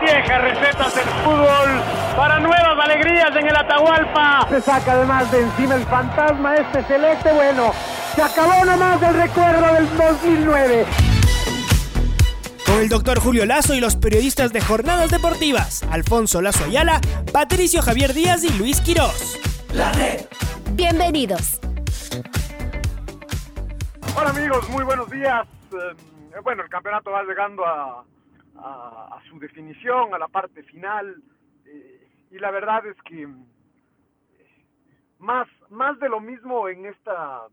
Viejas recetas del fútbol para nuevas alegrías en el Atahualpa. Se saca además de encima el fantasma este celeste. Bueno, se acabó nomás del recuerdo del 2009 con el doctor Julio Lazo y los periodistas de Jornadas Deportivas, Alfonso Lazo Ayala, Patricio Javier Díaz y Luis Quirós. La red. Bienvenidos. Hola amigos, muy buenos días. Eh, bueno, el campeonato va llegando a, su definición, a la parte final, eh, y la verdad es que eh, más, más de lo mismo en esta,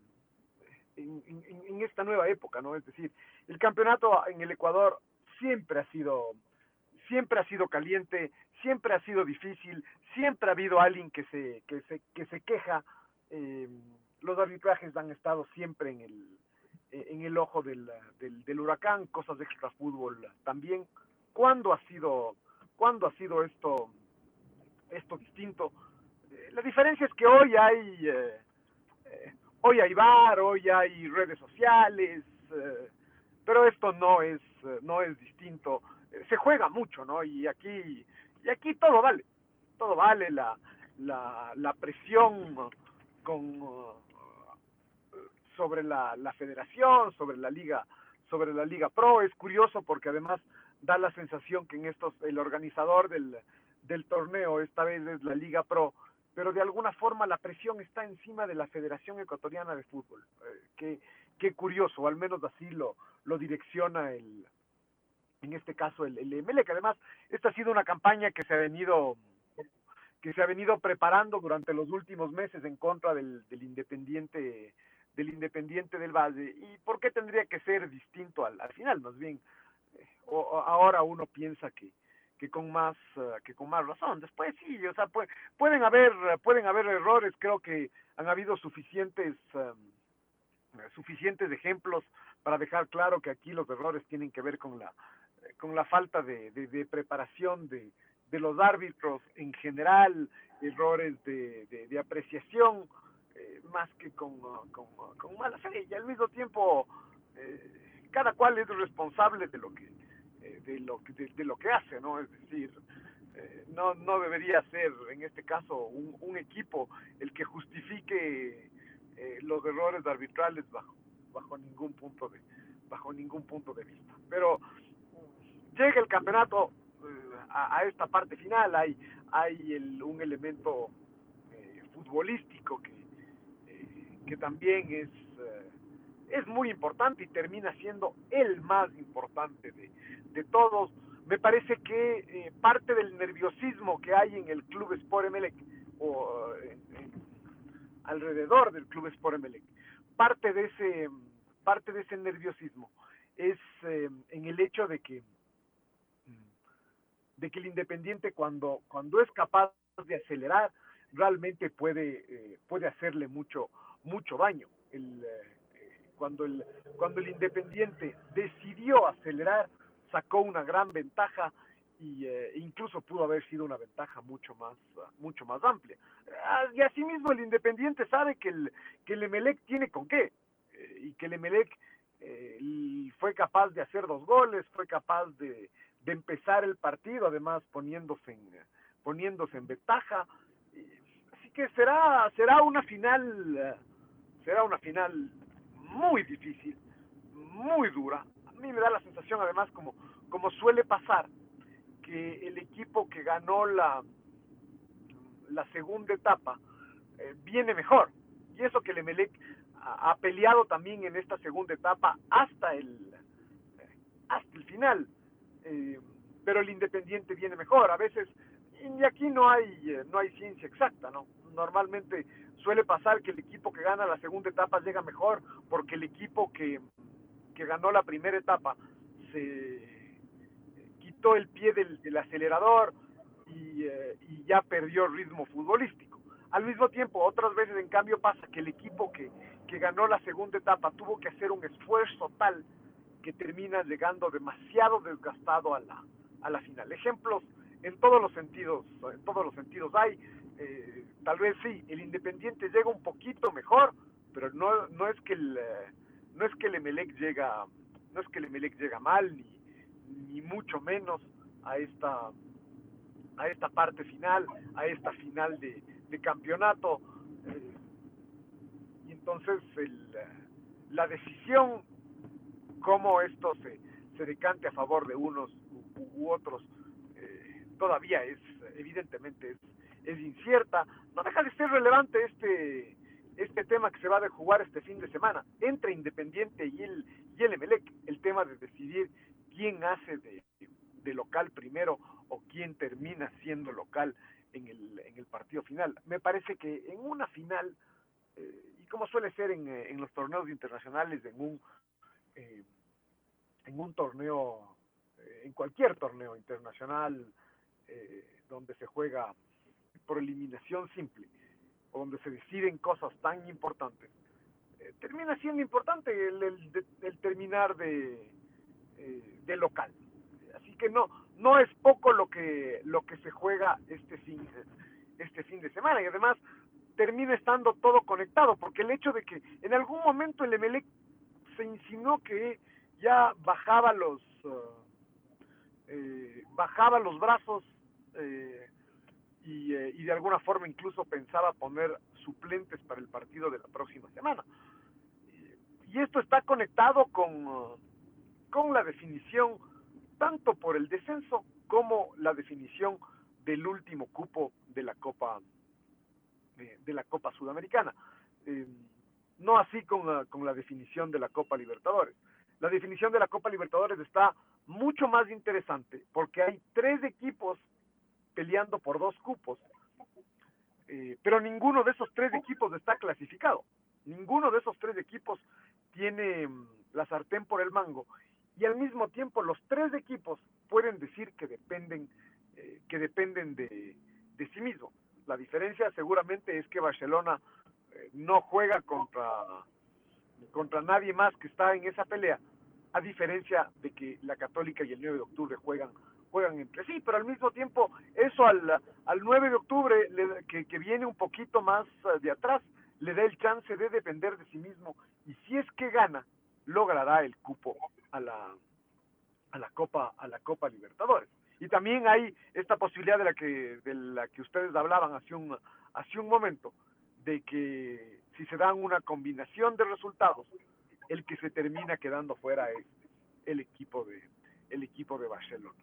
en, en esta nueva época, ¿no? Es decir, el campeonato en el Ecuador siempre ha sido siempre ha sido caliente, siempre ha sido difícil, siempre ha habido alguien que se que se que se queja. Eh, los arbitrajes han estado siempre en el en el ojo del, del, huracán, cosas de extra fútbol también. ¿Cuándo ha sido cuándo ha sido esto esto distinto? Eh, la diferencia es que hoy hay eh, hoy hay bar, hoy hay redes sociales, pero esto no es eh, no es distinto eh, se juega mucho no y aquí y aquí todo vale todo vale la la, la presión con eh, sobre la, la federación sobre la liga sobre la liga pro es curioso porque además da la sensación que en estos el organizador del del torneo esta vez es la liga pro pero de alguna forma la presión está encima de la Federación Ecuatoriana de Fútbol. Eh, qué, curioso, al menos así lo, lo direcciona el, en este caso el, ML, que además esta ha sido una campaña que se ha venido que se ha venido preparando durante los últimos meses en contra del Independiente del Independiente del Valle. ¿Y por qué tendría que ser distinto al, al final? Más bien, eh, o, ahora uno piensa que, que con más uh, que con más razón después sí o sea pueden haber pueden haber errores creo que han habido suficientes um, suficientes ejemplos para dejar claro que aquí los errores tienen que ver con la con la falta de, de, preparación de, de, los árbitros en general errores de, de apreciación eh, más que con, con, con, mala fe y al mismo tiempo eh, cada cual es responsable de lo que eh, de lo que de, lo que hace no es decir eh, no no debería ser en este caso un, un equipo el que justifique los errores arbitrales bajo bajo ningún punto de bajo ningún punto de vista. Pero llega el campeonato a, a, esta parte final hay hay el, un elemento futbolístico que que también es es muy importante y termina siendo el más importante de, de todos. Me parece que eh, parte del nerviosismo que hay en el Club Sport Emelec o eh, alrededor del Club Sport Emelec, parte de ese parte de ese nerviosismo es eh, en el hecho de que de que el Independiente cuando cuando es capaz de acelerar realmente puede puede hacerle mucho mucho daño. El, cuando el cuando el Independiente decidió acelerar sacó una gran ventaja y eh, incluso pudo haber sido una ventaja mucho más mucho más amplia ah, y asimismo el Independiente sabe que el que el Emelec tiene con qué eh, y que el Emelec eh, fue capaz de hacer dos goles fue capaz de, de empezar el partido además poniéndose en poniéndose en ventaja así que será será una final será una final muy difícil muy dura a mí me da la sensación además como, como suele pasar, que el equipo que ganó la, la segunda etapa eh, viene mejor. Y eso que el Emelec ha, peleado también en esta segunda etapa hasta el, hasta el final. Eh, pero el Independiente viene mejor. A veces, y aquí no hay, eh, no hay ciencia exacta, ¿no? Normalmente suele pasar que el equipo que gana la segunda etapa llega mejor porque el equipo que, que ganó la primera etapa se quitó el pie del, acelerador y, y ya perdió ritmo futbolístico. Al mismo tiempo, otras veces en cambio pasa que el equipo que, que ganó la segunda etapa tuvo que hacer un esfuerzo tal que termina llegando demasiado desgastado a la, a la final. Ejemplos en todos los sentidos, en todos los sentidos hay. Eh, tal vez sí, el Independiente llega un poquito mejor, pero no, no es que el no es que el Emelec llega no es que el Emelec llega mal ni, ni mucho menos a esta a esta parte final, a esta final de, de campeonato. Eh, y entonces el, la decisión cómo esto se, se decante a favor de unos u, otros eh, todavía es, evidentemente, es, es incierta. No deja de ser relevante este este tema que se va a jugar este fin de semana entre Independiente y el, y el Emelec, el tema de decidir quién hace de, de local primero o quién termina siendo local en el, en el partido final. Me parece que en una final, eh, y como suele ser en, en, los torneos internacionales, en un eh, en un torneo, eh, en cualquier torneo internacional eh, donde se juega por eliminación simple, o donde se deciden cosas tan importantes, eh, termina siendo importante el, el, terminar de, de local. Así que no, no es poco lo que, lo que se juega este fin, este fin de semana y además termina estando todo conectado, porque el hecho de que en algún momento el Emelec se insinuó que ya bajaba los eh, eh, bajaba los brazos eh, y, y, de alguna forma incluso pensaba poner suplentes para el partido de la próxima semana. Y, esto está conectado con, con la definición tanto por el descenso como la definición del último cupo de la Copa de la Copa Sudamericana. no así con con la definición de la Copa Libertadores la definición de la Copa Libertadores está mucho más interesante porque hay tres equipos peleando por dos cupos, eh, pero ninguno de esos tres equipos está clasificado. Ninguno de esos tres equipos tiene mm, la sartén por el mango y al mismo tiempo los tres equipos pueden decir que dependen eh, que dependen de, sí mismos. La diferencia seguramente es que Barcelona eh, no juega contra contra nadie más que está en esa pelea, a diferencia de que la Católica y el 9 de octubre juegan juegan entre sí, pero al mismo tiempo eso al, al 9 de octubre que, que viene un poquito más eh, de atrás le da el chance de depender de sí mismo y si es que gana logrará el cupo a la a la Copa a la Copa Libertadores y también hay esta posibilidad de la que de la que ustedes hablaban hace un hace un momento de que si se dan una combinación de resultados, el que se termina quedando fuera es el equipo de el equipo de Barcelona.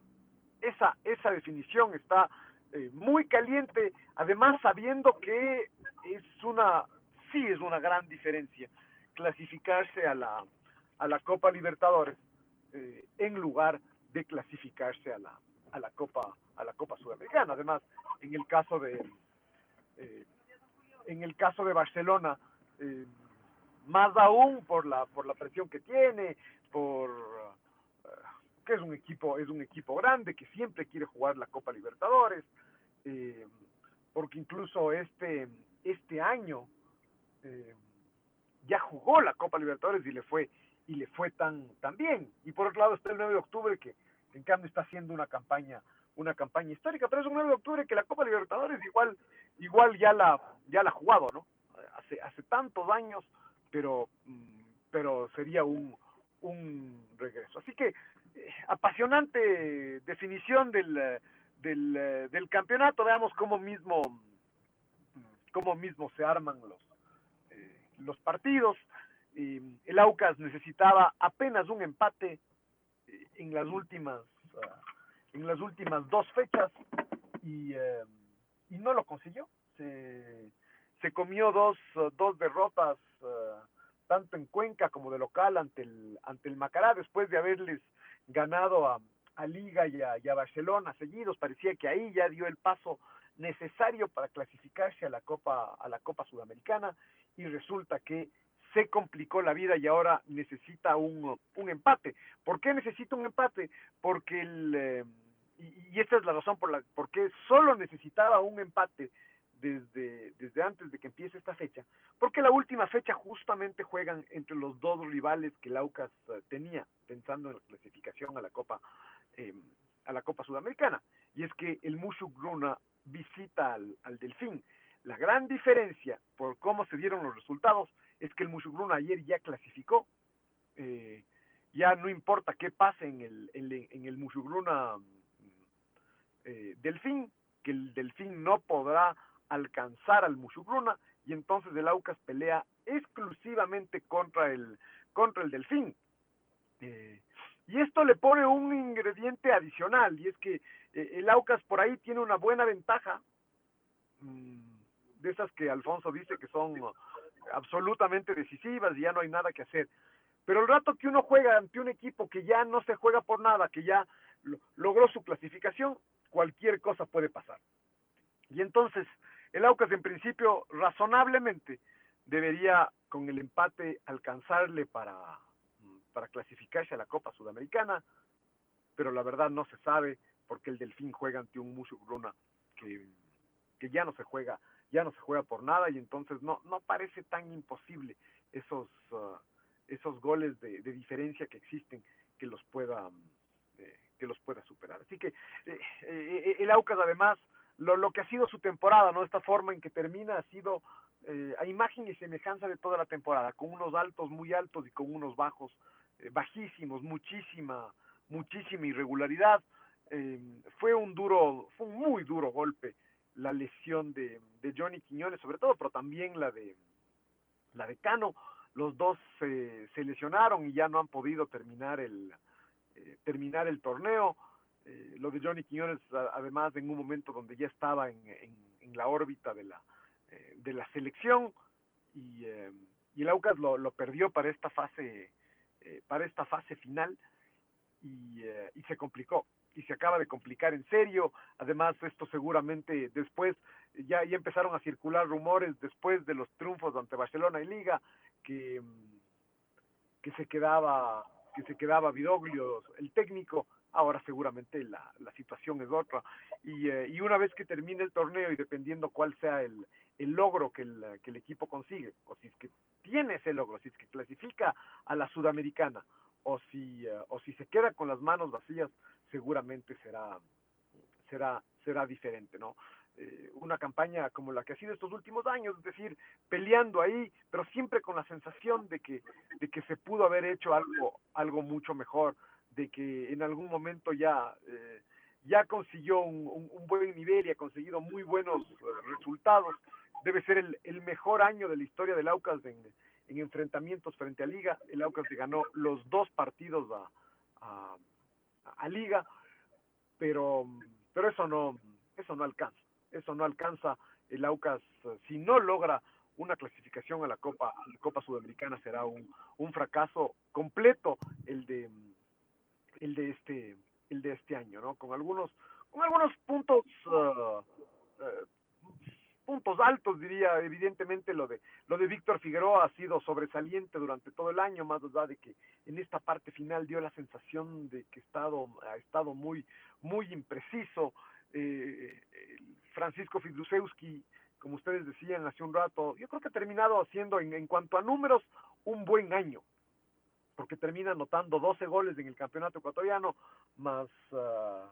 Esa esa definición está eh, muy caliente, además sabiendo que es una sí es una gran diferencia clasificarse a la a la Copa Libertadores eh, en lugar de clasificarse a la a la Copa a la Copa Sudamericana. Además, en el caso de eh, en el caso de Barcelona, eh, más aún por la por la presión que tiene, por que es un equipo es un equipo grande que siempre quiere jugar la Copa Libertadores, eh, porque incluso este este año eh, ya jugó la Copa Libertadores y le fue y le fue tan tan bien. Y por otro lado está el 9 de octubre que en cambio está haciendo una campaña una campaña histórica, pero es un 9 de octubre que la Copa Libertadores igual igual ya la ya la ha jugado, ¿no? Hace hace tantos años, pero mm, pero sería un un regreso. Así que apasionante definición del del, campeonato, veamos cómo mismo cómo mismo se arman los eh, los partidos. Y el Aucas necesitaba apenas un empate eh, en las últimas uh, en las últimas dos fechas y, eh, y no lo consiguió. Se, se comió dos, dos derrotas, uh, tanto en Cuenca como de local ante el, ante el Macará, después de haberles ganado a, Liga y a, y Barcelona seguidos. Parecía que ahí ya dio el paso necesario para clasificarse a la Copa, a la Copa Sudamericana y resulta que se complicó la vida y ahora necesita un, un empate. ¿Por qué necesita un empate? Porque el, eh, y esta es la razón por la por qué solo necesitaba un empate desde, desde antes de que empiece esta fecha, porque la última fecha justamente juegan entre los dos rivales que el Aucas eh, tenía, pensando en la clasificación a la Copa eh, a la Copa Sudamericana, y es que el Mushuk Gruna visita al, al Delfín. La gran diferencia por cómo se dieron los resultados es que el Mushuk Gruna ayer ya clasificó, eh, ya no importa qué pase en el, en, en el Mushugruna eh, Delfín, que el Delfín no podrá alcanzar al Mushugruna y entonces el Aucas pelea exclusivamente contra el, contra el Delfín. Eh, y esto le pone un ingrediente adicional y es que eh, el Aucas por ahí tiene una buena ventaja, mmm, de esas que Alfonso dice que son absolutamente decisivas y ya no hay nada que hacer. Pero el rato que uno juega ante un equipo que ya no se juega por nada, que ya lo, logró su clasificación, cualquier cosa puede pasar. Y entonces, el Aucas en principio, razonablemente, debería con el empate alcanzarle para, para clasificarse a la Copa Sudamericana, pero la verdad no se sabe porque el Delfín juega ante un Mushu Gruna que, que ya no se juega, ya no se juega por nada y entonces no, no parece tan imposible esos, uh, esos goles de, de, diferencia que existen que los pueda eh, que los pueda superar. Así que eh, eh, el Aucas además lo, lo, que ha sido su temporada, ¿no? Esta forma en que termina ha sido eh, a imagen y semejanza de toda la temporada, con unos altos muy altos y con unos bajos eh, bajísimos, muchísima, muchísima irregularidad. Eh, fue un duro, fue un muy duro golpe la lesión de, de, Johnny Quiñones, sobre todo, pero también la de la de Cano. Los dos se lesionaron y ya no han podido terminar el terminar el torneo. Eh, lo de Johnny Quiñones, además, en un momento donde ya estaba en, la órbita de la, eh, de la selección y, eh, el Aucas lo, lo, perdió para esta fase, para esta fase final y, y se complicó y se acaba de complicar en serio. Además, esto seguramente después ya, ya empezaron a circular rumores después de los triunfos ante Barcelona y Liga que, que se quedaba que se quedaba Vidoglio, el técnico, ahora seguramente la, la situación es otra. Y, eh, y, una vez que termine el torneo y dependiendo cuál sea el, el logro que el, que el, equipo consigue, o si es que tiene ese logro, si es que clasifica a la sudamericana, o si, uh, o si se queda con las manos vacías, seguramente será, será, será diferente, ¿no? Eh, una campaña como la que ha sido estos últimos años, es decir, peleando ahí, pero siempre con la sensación de que, de que se pudo haber hecho algo, algo mucho mejor, de que en algún momento ya, eh, ya consiguió un, buen nivel y ha conseguido muy buenos resultados. Debe ser el, el mejor año de la historia del Aucas en, en, enfrentamientos frente a Liga. El Aucas le ganó los dos partidos a, a, a Liga, pero, pero eso no, eso no alcanza eso no alcanza el Aucas, si no logra una clasificación a la Copa, a la Copa Sudamericana será un, un fracaso completo el de el de este el de este año, ¿no? Con algunos con algunos puntos uh, uh, puntos altos diría. Evidentemente lo de lo de Víctor Figueroa ha sido sobresaliente durante todo el año más allá de que en esta parte final dio la sensación de que estado ha estado muy muy impreciso. Eh, Francisco Fidusewski, como ustedes decían hace un rato, yo creo que ha terminado haciendo en, en cuanto a números un buen año, porque termina anotando 12 goles en el campeonato ecuatoriano, más, uh,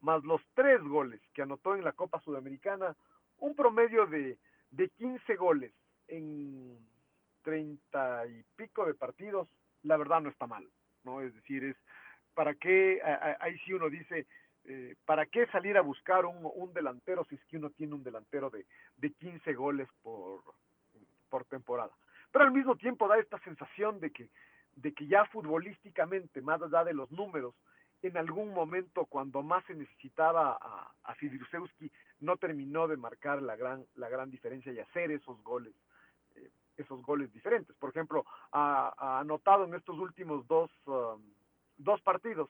más los tres goles que anotó en la Copa Sudamericana, un promedio de, de 15 goles en 30 y pico de partidos, la verdad no está mal, ¿no? Es decir, es para qué, ahí sí uno dice, eh, ¿para qué salir a buscar un, un, delantero si es que uno tiene un delantero de, de 15 goles por, por temporada? Pero al mismo tiempo da esta sensación de que, de que ya futbolísticamente, más allá de los números, en algún momento cuando más se necesitaba a, a Fidrusewski, no terminó de marcar la gran, la gran diferencia y hacer esos goles, eh, esos goles diferentes. Por ejemplo, ha, ha anotado en estos últimos dos, um, dos partidos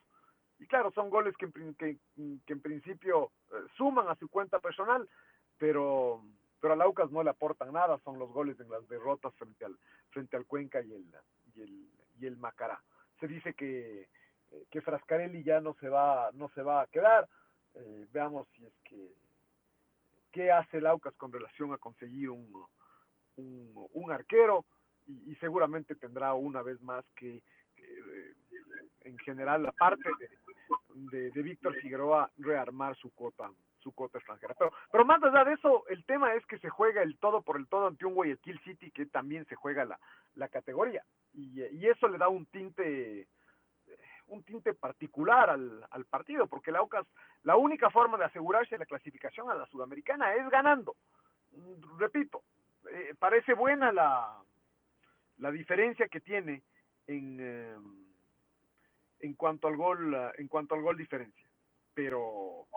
y claro, son goles que, que, que en principio eh, suman a su cuenta personal, pero, pero a Laucas no le aportan nada, son los goles en las derrotas frente al, frente al Cuenca y el, y el, y el Macará. Se dice que, que Frascarelli ya no se va, no se va a quedar, eh, veamos si es que qué hace el Aucas con relación a conseguir un, un, arquero y, seguramente tendrá una vez más que en general la parte de, de, Víctor Figueroa rearmar su cuota su cuota extranjera. Pero, pero más allá de eso, el tema es que se juega el todo por el todo ante un Guayaquil City que también se juega la, la categoría. Y, eso le da un tinte un tinte particular al, al partido, porque la Aucas, la única forma de asegurarse la clasificación a la Sudamericana es ganando. Repito, eh, parece buena la, la diferencia que tiene en, eh, en cuanto al gol en cuanto al gol diferencia pero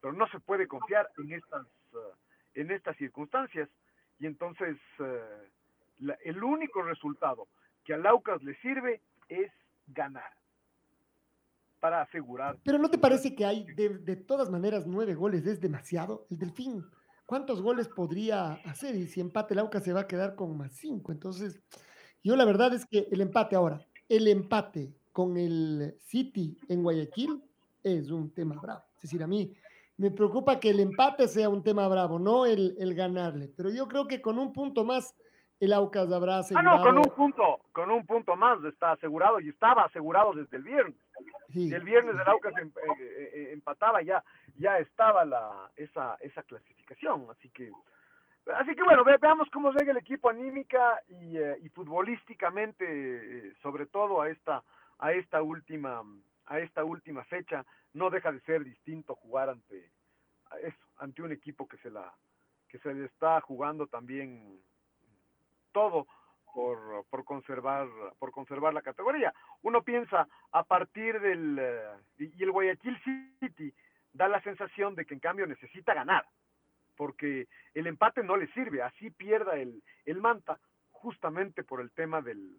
pero no se puede confiar en estas eh, en estas circunstancias y entonces el único resultado que a Laucas le sirve es ganar para asegurar. Pero ¿no te parece que hay de, de todas maneras nueve goles es demasiado? El Delfín ¿cuántos goles podría hacer? Y si empate el Aucas se va a quedar con más cinco. Entonces, yo la verdad es que el empate ahora, el empate con el City en Guayaquil es un tema bravo. Es decir, a mí me preocupa que el empate sea un tema bravo, no el, el ganarle. Pero yo creo que con un punto más el Aucas habrá asegurado. Ah, no, con un punto, con un punto más está asegurado y estaba asegurado desde el viernes. El viernes el Aucas em, eh, eh, eh, empataba ya, ya estaba la, esa, esa clasificación, así que Así que bueno, veamos cómo llega el equipo anímica y, y futbolísticamente, sobre todo a esta, a esta última, a esta última fecha, no deja de ser distinto jugar ante eso, ante un equipo que se la, que se le está jugando también todo por, por conservar por conservar la categoría. Uno piensa a partir del eh, y el Guayaquil City da la sensación de que en cambio necesita ganar, porque el empate no le sirve, así pierda el, el Manta justamente por el tema del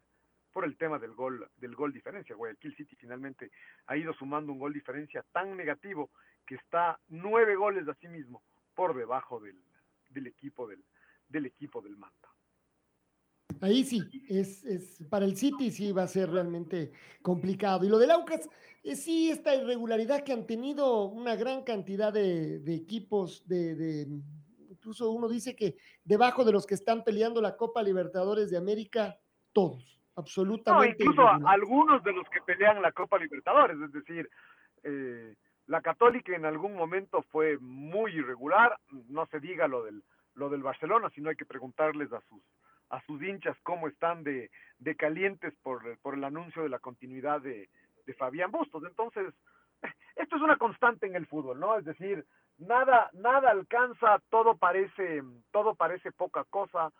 por el tema del gol del gol diferencia. Guayaquil City finalmente ha ido sumando un gol diferencia tan negativo que está nueve goles a sí mismo por debajo del, del equipo del, del equipo del Manta. Ahí sí, es, es, para el City sí va a ser realmente complicado. Y lo del Aucas, es sí, esta irregularidad que han tenido una gran cantidad de, de equipos, de, de, incluso uno dice que debajo de los que están peleando la Copa Libertadores de América, todos, absolutamente. No, incluso algunos de los que pelean la Copa Libertadores, es decir, eh, la Católica en algún momento fue muy irregular, no se diga lo del, lo del Barcelona, sino hay que preguntarles a sus a sus hinchas cómo están de, de calientes por, por, el anuncio de la continuidad de, de Fabián Bustos. Entonces, esto es una constante en el fútbol, ¿no? Es decir, nada, nada alcanza, todo parece, todo parece poca cosa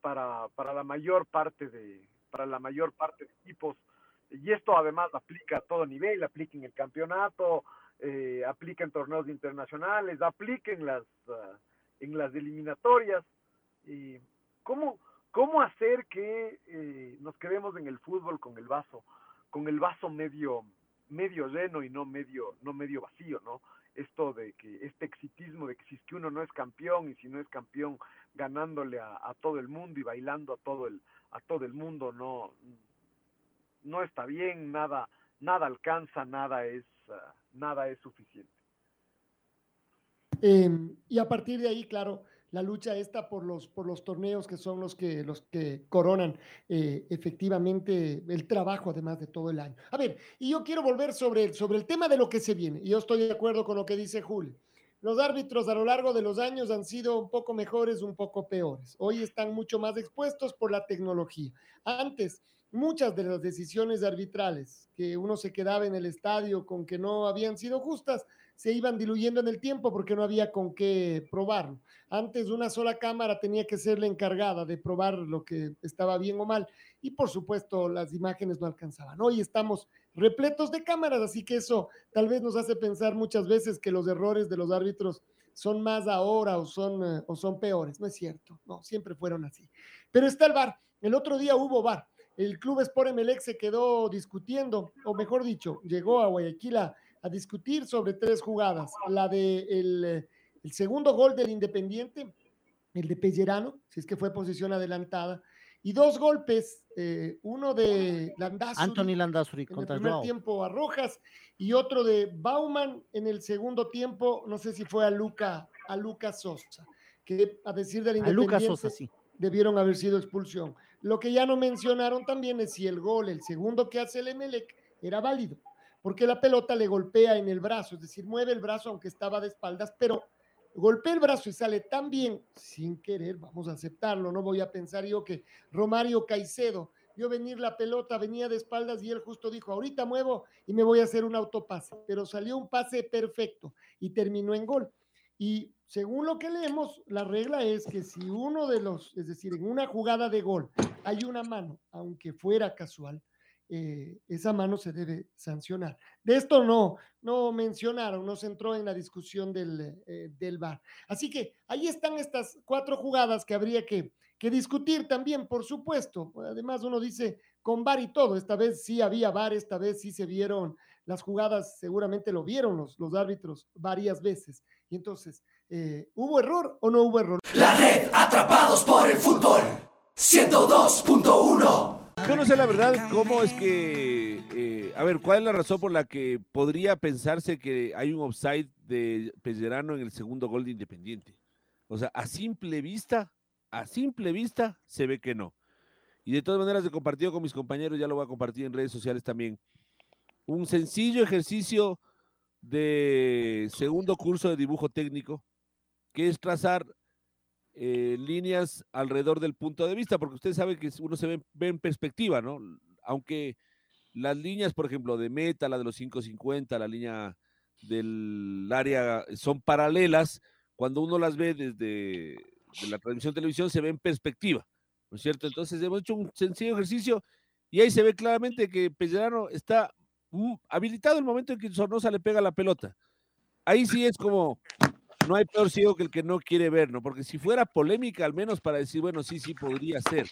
para, para la mayor parte de, para la mayor parte de equipos. Y esto además aplica a todo nivel, aplica en el campeonato, eh, aplica en torneos internacionales, aplica en las, uh, en las eliminatorias. Y ¿cómo, ¿Cómo hacer que eh, nos quedemos en el fútbol con el vaso, con el vaso medio, medio lleno y no medio, no medio vacío, ¿no? Esto de que este exitismo de que si es que uno no es campeón y si no es campeón ganándole a, todo el mundo y bailando a todo el, a todo el mundo, no, no está bien, nada, nada alcanza, nada es, uh, nada es suficiente. Eh, y a partir de ahí, claro, la lucha esta por los, por los torneos que son los que, los que coronan eh, efectivamente el trabajo además de todo el año. A ver, y yo quiero volver sobre, sobre el tema de lo que se viene. Y yo estoy de acuerdo con lo que dice Julio. Los árbitros a lo largo de los años han sido un poco mejores, un poco peores. Hoy están mucho más expuestos por la tecnología. Antes, muchas de las decisiones arbitrales que uno se quedaba en el estadio con que no habían sido justas, se iban diluyendo en el tiempo porque no había con qué probarlo. Antes una sola cámara tenía que ser la encargada de probar lo que estaba bien o mal y por supuesto las imágenes no alcanzaban. Hoy estamos repletos de cámaras, así que eso tal vez nos hace pensar muchas veces que los errores de los árbitros son más ahora o son, eh, o son peores. No es cierto, no, siempre fueron así. Pero está el VAR. El otro día hubo VAR. El Club Sport Emelec se quedó discutiendo, o mejor dicho, llegó a Guayaquil a discutir sobre tres jugadas. La de el, el segundo gol del Independiente, el de Pellerano, si es que fue posición adelantada, y dos golpes, eh, uno de Landazuri, Anthony Landazuri en el contra primer Joao. tiempo a Rojas y otro de Bauman en el segundo tiempo, no sé si fue a Luca, a Lucas Sosa, que a decir del A Lucas Independiente Sosa, sí. debieron haber sido expulsión. Lo que ya no mencionaron también es si el gol, el segundo que hace el Emelec, era válido, porque la pelota le golpea en el brazo, es decir, mueve el brazo aunque estaba de espaldas, pero golpea el brazo y sale tan bien, sin querer, vamos a aceptarlo, no voy a pensar yo que Romario Caicedo vio venir la pelota, venía de espaldas y él justo dijo, ahorita muevo y me voy a hacer un autopase, pero salió un pase perfecto y terminó en gol. Y según lo que leemos, la regla es que si uno de los, es decir, en una jugada de gol hay una mano, aunque fuera casual, eh, esa mano se debe sancionar. De esto no, no mencionaron, no se entró en la discusión del, eh, del VAR. Así que ahí están estas cuatro jugadas que habría que, que discutir también, por supuesto. Además, uno dice con VAR y todo, esta vez sí había VAR, esta vez sí se vieron las jugadas, seguramente lo vieron los, los árbitros varias veces. Y entonces, eh, ¿hubo error o no hubo error? La red Atrapados por el Fútbol 102.1 Yo no sé la verdad cómo es que, eh, a ver, ¿cuál es la razón por la que podría pensarse que hay un offside de Pellerano en el segundo gol de Independiente? O sea, a simple vista, a simple vista, se ve que no. Y de todas maneras, he compartido con mis compañeros, ya lo voy a compartir en redes sociales también. Un sencillo ejercicio de segundo curso de dibujo técnico, que es trazar eh, líneas alrededor del punto de vista, porque usted sabe que uno se ve, ve, en perspectiva, ¿no? Aunque las líneas, por ejemplo, de meta, la de los 550, la línea del área son paralelas, cuando uno las ve desde de la transmisión de televisión se ve en perspectiva, ¿no es cierto? Entonces hemos hecho un sencillo ejercicio y ahí se ve claramente que Pellerano está mm, habilitado el momento en que Sornosa le pega la pelota. Ahí sí es como, no hay peor ciego que el que no quiere ver, ¿no? Porque si fuera polémica, al menos para decir, bueno, sí, sí, podría ser.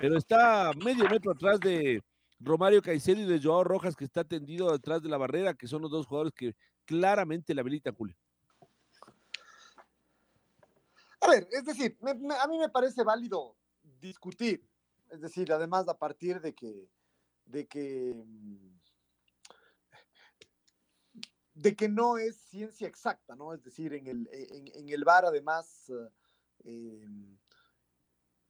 Pero está medio metro atrás de Romario Caicedo y de Joao Rojas, que está tendido detrás de la barrera, que son los dos jugadores que claramente le habilitan, Julio. A ver, es decir, a mí me parece válido discutir, es decir, además a partir de que, de que de que no es ciencia exacta, ¿no? Es decir, en el, en, el bar además eh,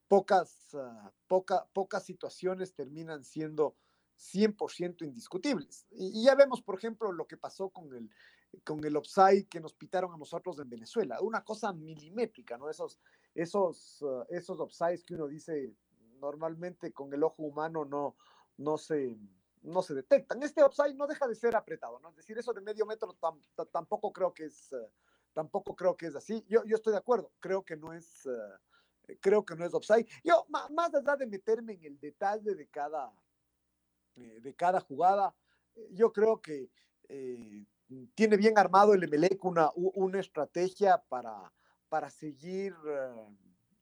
pocas, uh, poca, pocas situaciones terminan siendo 100% indiscutibles. Y, ya vemos, por ejemplo, lo que pasó con el, con el que nos pitaron a nosotros en Venezuela, una cosa milimétrica, ¿no? Esos, esos, uh, esos offsides que uno dice normalmente con el ojo humano no, no se no se detectan. Este offside no deja de ser apretado, ¿no? Es decir, eso de medio metro tam, tampoco creo que es uh, tampoco creo que es así. Yo, yo estoy de acuerdo, creo que no es uh, creo que no es offside. Yo más allá de meterme en el detalle de cada eh, de cada jugada, yo creo que eh, tiene bien armado el Emelec una, una estrategia para, para seguir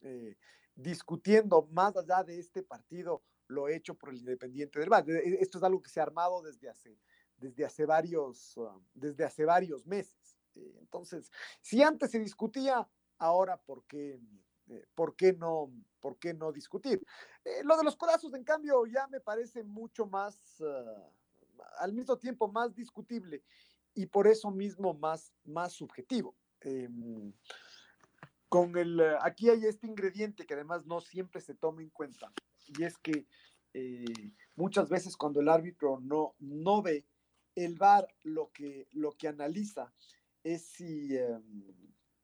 eh, discutiendo más allá de este partido lo hecho por el Independiente del Valle. Esto es algo que se ha armado desde hace, desde hace, varios, uh, desde hace varios meses. Eh, entonces, si antes se discutía, ahora, ¿por qué, eh, ¿por qué, no, por qué no discutir? Eh, lo de los codazos, en cambio, ya me parece mucho más, uh, al mismo tiempo, más discutible y por eso mismo más, más subjetivo. Con el, aquí hay este ingrediente que además no siempre se toma en cuenta, y es que eh, muchas veces cuando el árbitro no, no ve, el VAR lo que, lo que analiza es si, eh,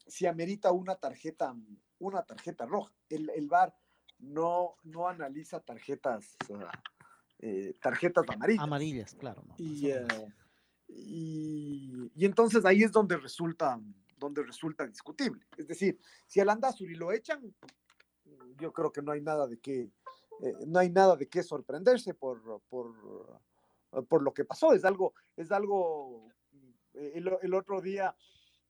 si amerita una tarjeta, una tarjeta roja. El, el VAR no, no analiza tarjetas, eh, tarjetas amarillas. Amarillas, claro. No, y, y, y, entonces ahí es donde resulta, donde resulta discutible. Es decir, si al Andazuri lo echan, yo creo que no hay nada de qué, eh, no hay nada de qué sorprenderse por, por, por, lo que pasó. Es algo, es algo, eh, el, otro día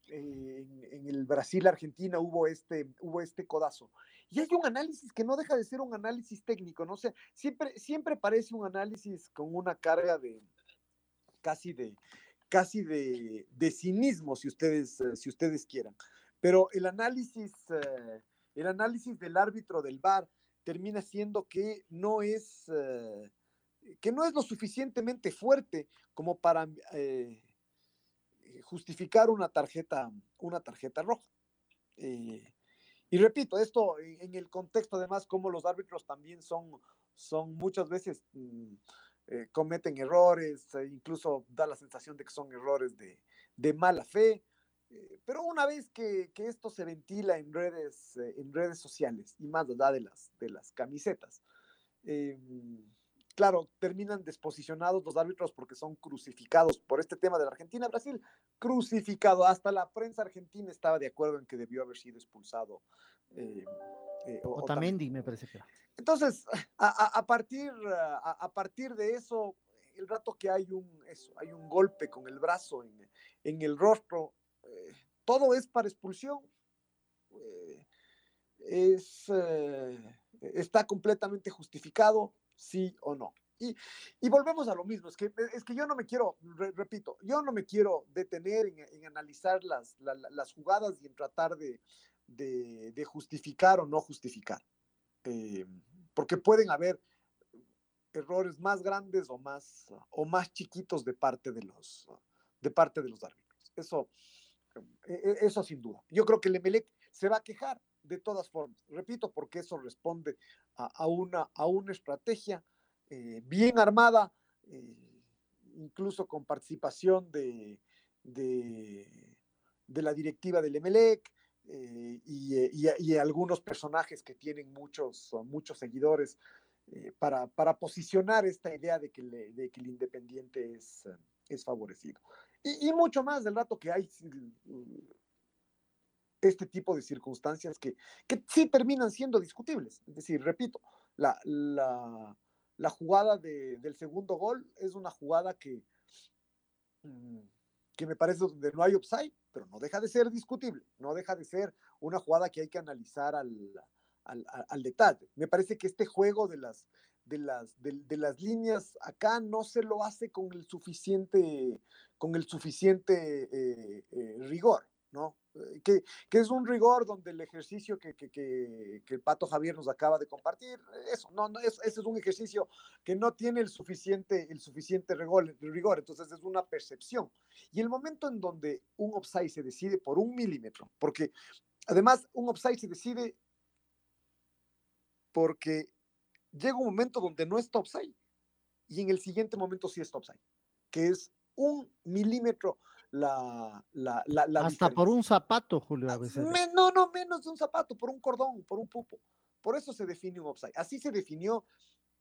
eh, en, el Brasil-Argentina hubo este, hubo este codazo. Y hay un análisis que no deja de ser un análisis técnico, no sé, siempre, siempre parece un análisis con una carga de casi de casi de, cinismo, si ustedes, si ustedes quieran. Pero el análisis, el análisis del árbitro del VAR termina siendo que no es, eh, que no es lo suficientemente fuerte como para eh, justificar una tarjeta, una tarjeta roja. Eh, y repito, esto en el contexto además como los árbitros también son, son muchas veces mm, cometen errores, e incluso da la sensación de que son errores de, de mala fe. Eh, pero una vez que, que, esto se ventila en redes, eh, en redes sociales y más allá de las, de las camisetas, eh, claro, terminan desposicionados los árbitros porque son crucificados por este tema de la Argentina-Brasil, crucificado. Hasta la prensa argentina estaba de acuerdo en que debió haber sido expulsado. Eh, Otamendi, me parece que. Entonces, a, a partir, a, a, partir de eso, el rato que hay un, eso, hay un golpe con el brazo en, en el rostro, todo es para expulsión. Eh, es, eh, está completamente justificado, sí o no. Y, y, volvemos a lo mismo, es que, es que yo no me quiero, re, repito, yo no me quiero detener en, analizar las, la, las, jugadas y en tratar de, de, justificar o no justificar, eh, porque pueden haber errores más grandes o más, o más chiquitos de parte de los, de parte de los árbitros. Eso, eso sin duda. Yo creo que el Emelec se va a quejar de todas formas. Repito, porque eso responde a, una, a una estrategia eh, bien armada, eh, incluso con participación de, de, la directiva del Emelec. Eh, y, y, algunos personajes que tienen muchos, muchos seguidores para, para, posicionar esta idea de que, le, de que el independiente es, es favorecido. Y, mucho más del rato que hay este tipo de circunstancias que, que sí terminan siendo discutibles. Es decir, repito, la, la, jugada de, del segundo gol es una jugada que, mm, que me parece donde no hay upside, pero no deja de ser discutible, no deja de ser una jugada que hay que analizar al, al, al, detalle. Me parece que este juego de las, de las, de, las líneas acá no se lo hace con el suficiente, con el suficiente eh, eh, rigor, ¿no? Eh, que, que, es un rigor donde el ejercicio que, que, que, el Pato Javier nos acaba de compartir, eso, no, no es, ese es un ejercicio que no tiene el suficiente, el suficiente rigor, rigor, entonces es una percepción. Y el momento en donde un offside se decide por un milímetro, porque además un offside se decide porque llega un momento donde no es topside y en el siguiente momento sí es topside, que es un milímetro la, la, la, la Hasta diferencia. por un zapato, Julio. A veces. Me, no, no, menos de un zapato, por un cordón, por un pupo. Por eso se define un offside. Así se definió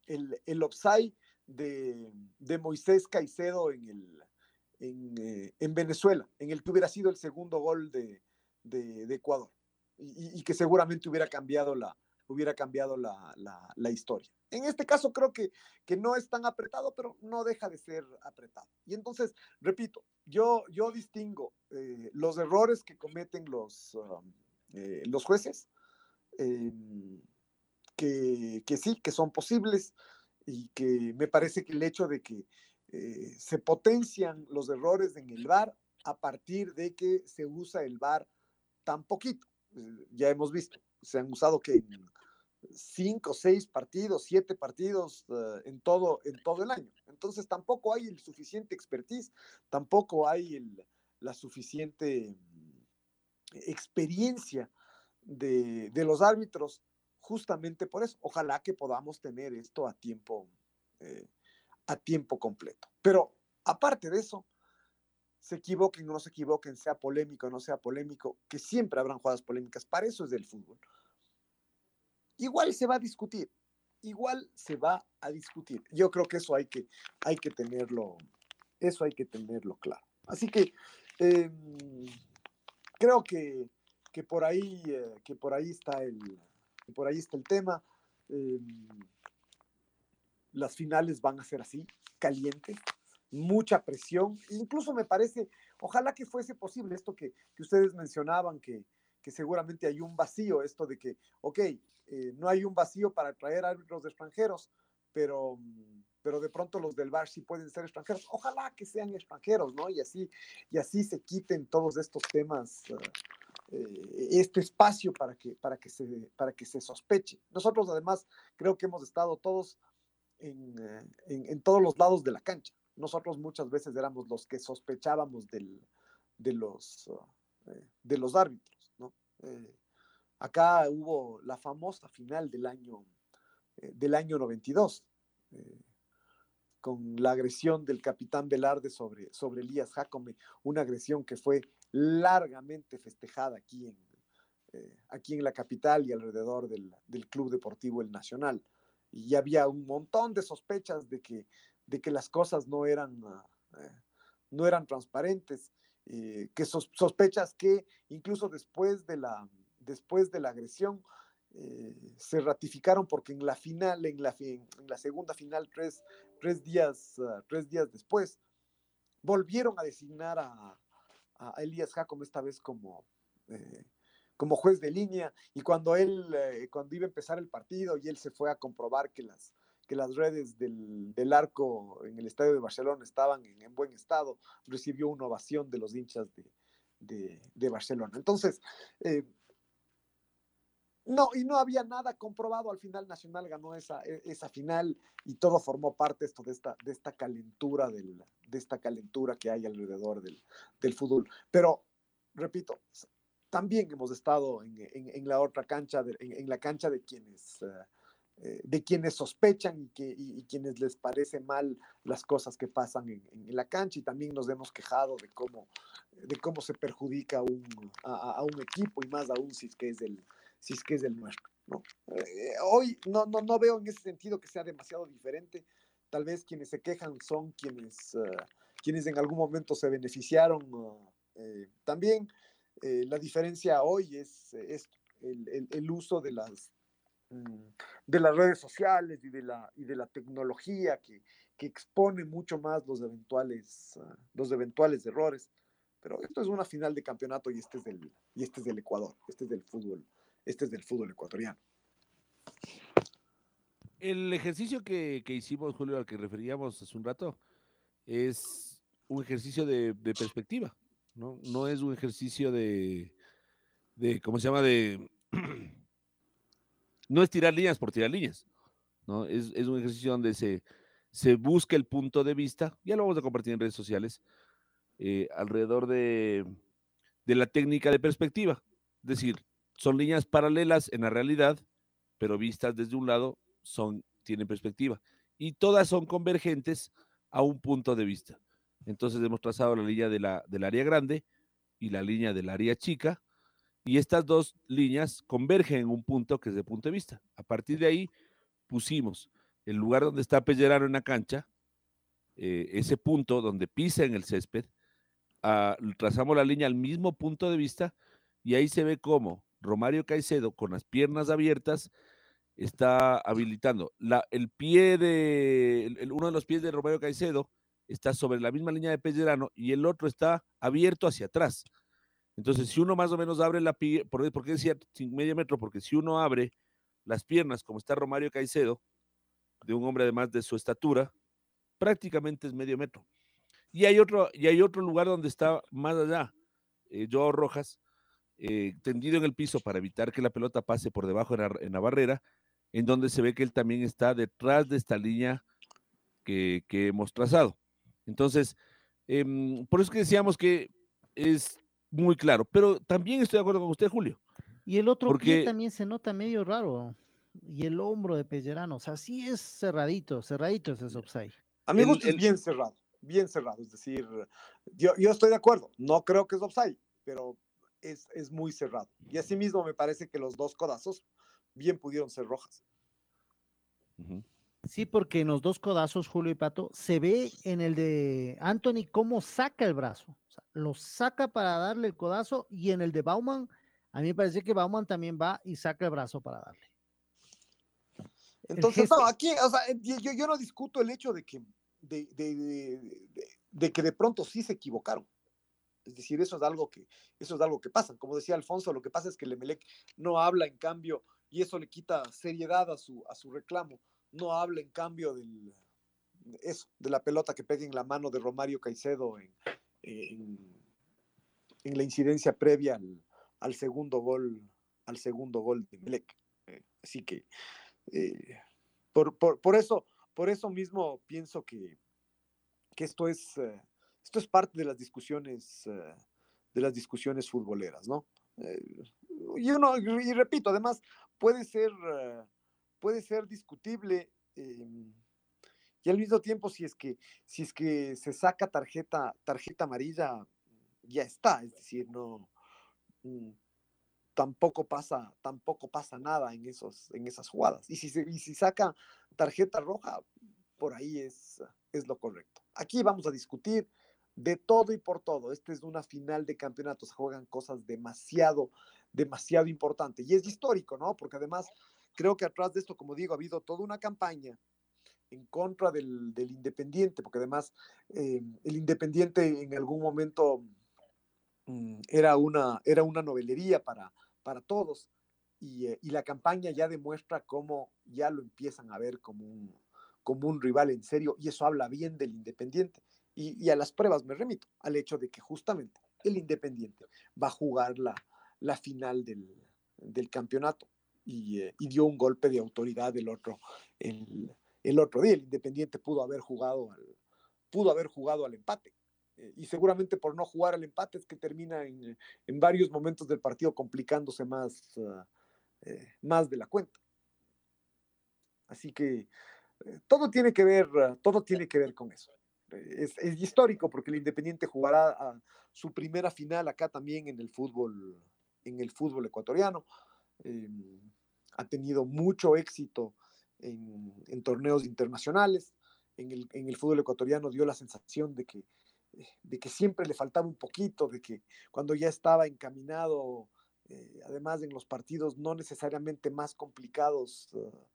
el, el offside de, de Moisés Caicedo en, el, en, eh, en, Venezuela, en el que hubiera sido el segundo gol de, de, de Ecuador y, y, que seguramente hubiera cambiado la, hubiera cambiado la, la, la, historia. En este caso creo que, que no es tan apretado, pero no deja de ser apretado. Y entonces, repito, yo, yo distingo eh, los errores que cometen los, um, eh, los jueces, eh, que, que, sí, que son posibles y que me parece que el hecho de que eh, se potencian los errores en el VAR a partir de que se usa el VAR tan poquito. ya hemos visto, se han usado que cinco, seis partidos, siete partidos uh, en, todo, en todo el año. Entonces tampoco hay el suficiente expertise, tampoco hay el, la suficiente experiencia de, de, los árbitros justamente por eso. Ojalá que podamos tener esto a tiempo, eh, a tiempo completo. Pero aparte de eso, se equivoquen o no se equivoquen, sea polémico o no sea polémico, que siempre habrán jugadas polémicas, para eso es del fútbol igual se va a discutir, igual se va a discutir. Yo creo que eso hay que, hay que tenerlo, eso hay que tenerlo claro. Así que eh, creo que, que, por ahí, eh, que por ahí está el, por ahí está el tema. Eh, las finales van a ser así, calientes, mucha presión. Incluso me parece, ojalá que fuese posible esto que, que ustedes mencionaban, que, que seguramente hay un vacío, esto de que, ok, eh, no hay un vacío para traer árbitros extranjeros, pero, pero de pronto los del VAR sí pueden ser extranjeros. Ojalá que sean extranjeros, ¿no? Y así, y así se quiten todos estos temas, uh, eh, este espacio para que, para, que se, para que se sospeche. Nosotros además creo que hemos estado todos en, eh, en, en todos los lados de la cancha. Nosotros muchas veces éramos los que sospechábamos del, de, los, eh, de los árbitros. ¿no? Eh, acá hubo la famosa final del año, eh, del año 92, con la agresión del capitán Velarde sobre, sobre Elías Jacome, una agresión que fue largamente festejada aquí en, aquí en la capital y alrededor del, del, Club Deportivo El Nacional. Y había un montón de sospechas de que, de que las cosas no eran, no eran transparentes eh, que sospechas que incluso después de la, después de la agresión eh, se ratificaron porque en la final, en la, en la segunda final, tres, tres, días, uh, tres días después, volvieron a designar a, a Elías Jacom esta vez como, eh, como juez de línea y cuando él, eh, cuando iba a empezar el partido y él se fue a comprobar que las, que las redes del, del, arco en el estadio de Barcelona estaban en, en, buen estado, recibió una ovación de los hinchas de, de, Barcelona. Entonces, eh, no, y no había nada comprobado, al final Nacional ganó esa, e, esa final y todo formó parte esto de esta, de esta calentura del, de esta calentura que hay alrededor del, del fútbol. Pero, repito, también hemos estado en, en, la otra cancha, de, en, la cancha de quienes uh, eh, de quienes sospechan y, que, y, quienes les parece mal las cosas que pasan en, la cancha y también nos hemos quejado de cómo, de cómo se perjudica un, a, un equipo y más aún si es que es el, si que es el nuestro. ¿no? Eh, hoy no, no, no veo en ese sentido que sea demasiado diferente. Tal vez quienes se quejan son quienes, uh, quienes en algún momento se beneficiaron eh, también. Eh, la diferencia hoy es, es el, el, uso de las de las redes sociales y de la, y de la tecnología que, que expone mucho más los eventuales, uh, los eventuales errores. Pero esto es una final de campeonato y este es del, y este es del Ecuador, este es del fútbol, este es del fútbol ecuatoriano. El ejercicio que, que hicimos, Julio, al que referíamos hace un rato, es un ejercicio de, de perspectiva, ¿no? No es un ejercicio de, de ¿cómo se llama? De no es tirar líneas por tirar líneas, ¿no? Es, es, un ejercicio donde se, se busca el punto de vista, ya lo vamos a compartir en redes sociales, eh, alrededor de, de la técnica de perspectiva. Es decir, son líneas paralelas en la realidad, pero vistas desde un lado son, tienen perspectiva. Y todas son convergentes a un punto de vista. Entonces hemos trazado la línea de la, del área grande y la línea del área chica, y estas dos líneas convergen en un punto que es de punto de vista. A partir de ahí pusimos el lugar donde está Pellerano en la cancha, eh, ese punto donde pisa en el césped, uh, trazamos la línea al mismo punto de vista y ahí se ve cómo Romario Caicedo con las piernas abiertas está habilitando. El pie de, uno de los pies de Romario Caicedo está sobre la misma línea de Pellerano y el otro está abierto hacia atrás. Entonces, si uno más o menos abre la pierna, ¿por, ¿por, qué decía medio metro? Porque si uno abre las piernas, como está Romario Caicedo, de un hombre además de su estatura, prácticamente es medio metro. Y hay otro, y hay otro lugar donde está más allá, eh, Joao Rojas, eh, tendido en el piso para evitar que la pelota pase por debajo en la, en la, barrera, en donde se ve que él también está detrás de esta línea que, que hemos trazado. Entonces, eh, por eso que decíamos que es muy claro. Pero también estoy de acuerdo con usted, Julio. Y el otro porque... pie también se nota medio raro. Y el hombro de Pellerano, o sea, sí es cerradito, cerradito ese offside. A mí me gusta el... bien cerrado, bien cerrado. Es decir, yo, yo estoy de acuerdo, no creo que es offside, pero es, es muy cerrado. Y asimismo me parece que los dos codazos bien pudieron ser rojas. Uh -huh. Sí, porque en los dos codazos, Julio y Pato, se ve en el de Anthony cómo saca el brazo. Sea, lo saca para darle el codazo y en el de Bauman, a mí me parece que Bauman también va y saca el brazo para darle. Entonces, no, aquí, o sea, yo, yo, no discuto el hecho de que de, de, de, de, que de pronto sí se equivocaron. Es decir, eso es algo que, eso es algo que pasa. Como decía Alfonso, lo que pasa es que Lemelec no habla en cambio y eso le quita seriedad a su, a su reclamo no habla en cambio del, eso, de la pelota que pega en la mano de Romario Caicedo en, en, en la incidencia previa al, al segundo gol, al segundo gol de Melec. Eh, así que eh, por, por, por, eso, por eso mismo pienso que, que esto es eh, esto es parte de las discusiones de las discusiones futboleras, ¿no? y uno, y repito, además puede ser, puede ser discutible y al mismo tiempo si es que si es que se saca tarjeta tarjeta amarilla ya está, es decir, no mm, tampoco pasa, tampoco pasa nada en, esos, en esas jugadas. Y si, y si saca tarjeta roja, por ahí es, es lo correcto. Aquí vamos a discutir de todo y por todo. Esta es una final de campeonatos, juegan cosas demasiado, demasiado importantes. Y es histórico, ¿no? Porque además creo que atrás de esto, como digo, ha habido toda una campaña en contra del, del Independiente, porque además eh, el Independiente en algún momento mm, era, una, era una novelería para, para todos. Eh, y, la campaña ya demuestra cómo ya lo empiezan a ver como un, como un rival en serio y eso habla bien del Independiente. Y, a las pruebas me remito, al hecho de que justamente el Independiente va a jugar la, la final del, del campeonato y, eh, y, dio un golpe de autoridad el otro, el, otro día. El Independiente pudo haber jugado al, pudo haber jugado al empate eh, y seguramente por no jugar al empate es que termina en, varios momentos del partido complicándose más, ah, eh, más de la cuenta. Así que eh, todo tiene que ver, ah, todo tiene que ver con eso. Es, histórico porque el Independiente jugará su primera final acá también en el fútbol, en el fútbol ecuatoriano. Em, ha tenido mucho éxito en, en torneos internacionales. En el, en el, fútbol ecuatoriano dio la sensación de que de que siempre le faltaba un poquito, de que cuando ya estaba encaminado, eh, además en los partidos no necesariamente más complicados, uh,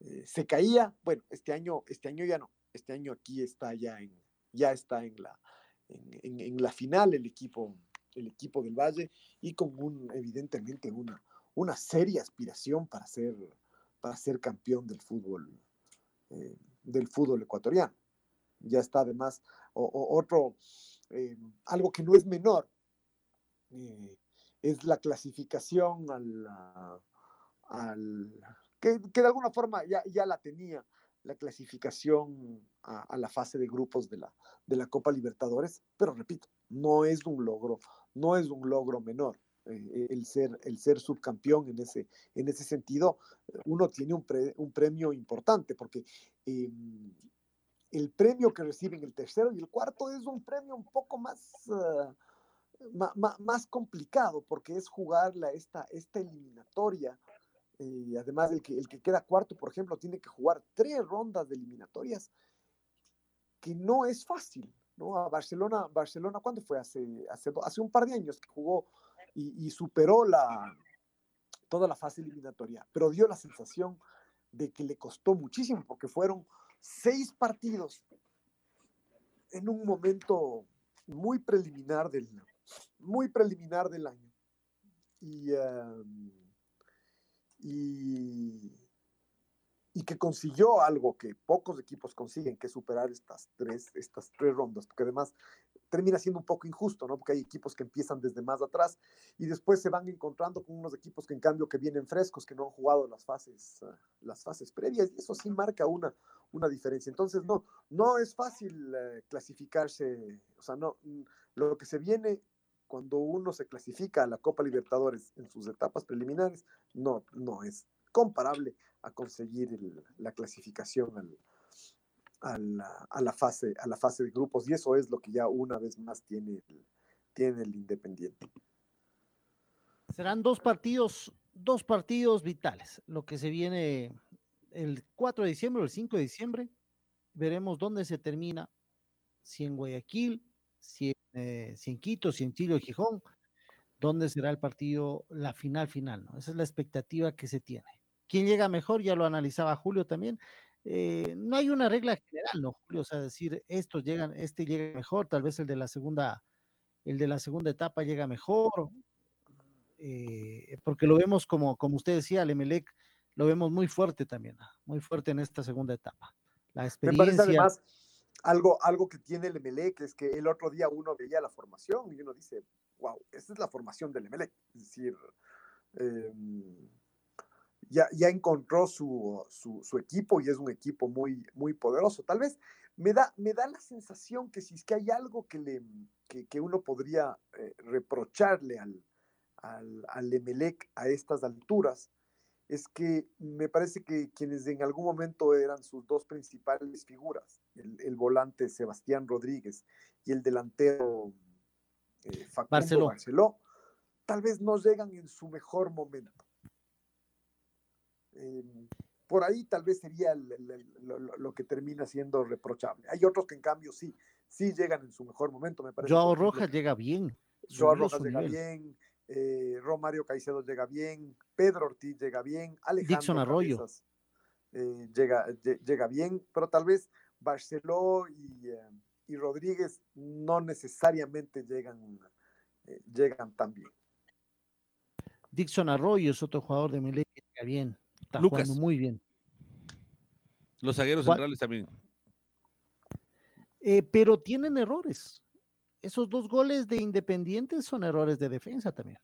eh, se caía. Bueno, este año, este año ya no, este año aquí está ya en, ya está en la, en, en, la final el equipo, el equipo del Valle y con un, evidentemente una, una seria aspiración para ser, para ser campeón del fútbol, eh, del fútbol ecuatoriano ya está además otro, eh, algo que no es menor, eh, es la clasificación al, que, de alguna forma ya, ya la tenía, la clasificación a, a, la fase de grupos de la, de la Copa Libertadores, pero repito, no es un logro, no es un logro menor. Eh, el, ser, el ser subcampeón en ese, en ese sentido, uno tiene un, pre, un premio importante porque eh, el premio que reciben el tercero y el cuarto es un premio un poco más, uh, más complicado porque es jugar la, esta, esta eliminatoria. y además, el que, el que queda cuarto, por ejemplo, tiene que jugar tres rondas de eliminatorias, que no es fácil. ¿no? A Barcelona, Barcelona ¿cuándo fue? Hace, hace, hace un par de años que jugó y, y superó la, toda la fase eliminatoria, pero dio la sensación de que le costó muchísimo porque fueron seis partidos en un momento muy preliminar del, muy preliminar del año. Y, um, y, y, que consiguió algo que pocos equipos consiguen, que superar estas tres, estas tres rondas, porque además termina siendo un poco injusto, ¿no? Porque hay equipos que empiezan desde más atrás y después se van encontrando con unos equipos que en cambio que vienen frescos, que no han jugado las fases, uh, las fases previas, y eso sí marca una, una diferencia. Entonces, no, no es fácil uh, clasificarse, o sea, no, lo que se viene cuando uno se clasifica a la Copa Libertadores en sus etapas preliminares, no, no es comparable a conseguir el, la clasificación al, a la, a la, fase, a la fase de grupos y eso es lo que ya una vez más tiene el, tiene el Independiente. Serán dos partidos, dos partidos vitales, lo que se viene el 4 de diciembre o el 5 de diciembre, veremos dónde se termina, si en Guayaquil, si en, eh, si en Quito, si en Chile o Gijón, dónde será el partido, la final final, ¿no? Esa es la expectativa que se tiene. ¿Quién llega mejor? Ya lo analizaba Julio también. Eh, no hay una regla general, ¿no, Julio? O sea, decir, estos llegan, este llega mejor, tal vez el de la segunda, el de la segunda etapa llega mejor, eh, porque lo vemos como, como usted decía, el Emelec lo vemos muy fuerte también, muy fuerte en esta segunda etapa. La experiencia. Me parece además algo, algo que tiene el Emelec es que el otro día uno veía la formación y uno dice, wow, esa es la formación del Emelec. Es decir, em, ya, ya encontró su, su, su, equipo y es un equipo muy, muy poderoso. Tal vez me da, me da la sensación que si es que hay algo que, le, que, que uno podría eh, reprocharle al, al, al Emelec a estas alturas, es que me parece que quienes en algún momento eran sus dos principales figuras, el, el volante Sebastián Rodríguez y el delantero eh, Facundo Barceló. Barceló, tal vez no llegan en su mejor momento. Eh, por ahí tal vez sería el, el, lo, lo, que termina siendo reprochable. Hay otros que en cambio sí, sí llegan en su mejor momento, me parece. Joao Rojas llega bien. Joao Rojas llega bien, eh, Romario Caicedo llega bien, Pedro Ortiz llega bien, Alejandro Dixon Arroyo Cabezas, eh, llega, llega bien, pero tal vez Barceló y, eh, y Rodríguez no necesariamente llegan, llegan tan bien. Dixon Arroyo es otro jugador de Melec que llega bien, está Lucas. jugando muy bien. Los zagueros ¿Cuál? centrales también. Eh, pero tienen errores. Esos dos goles de Independiente son errores de defensa también.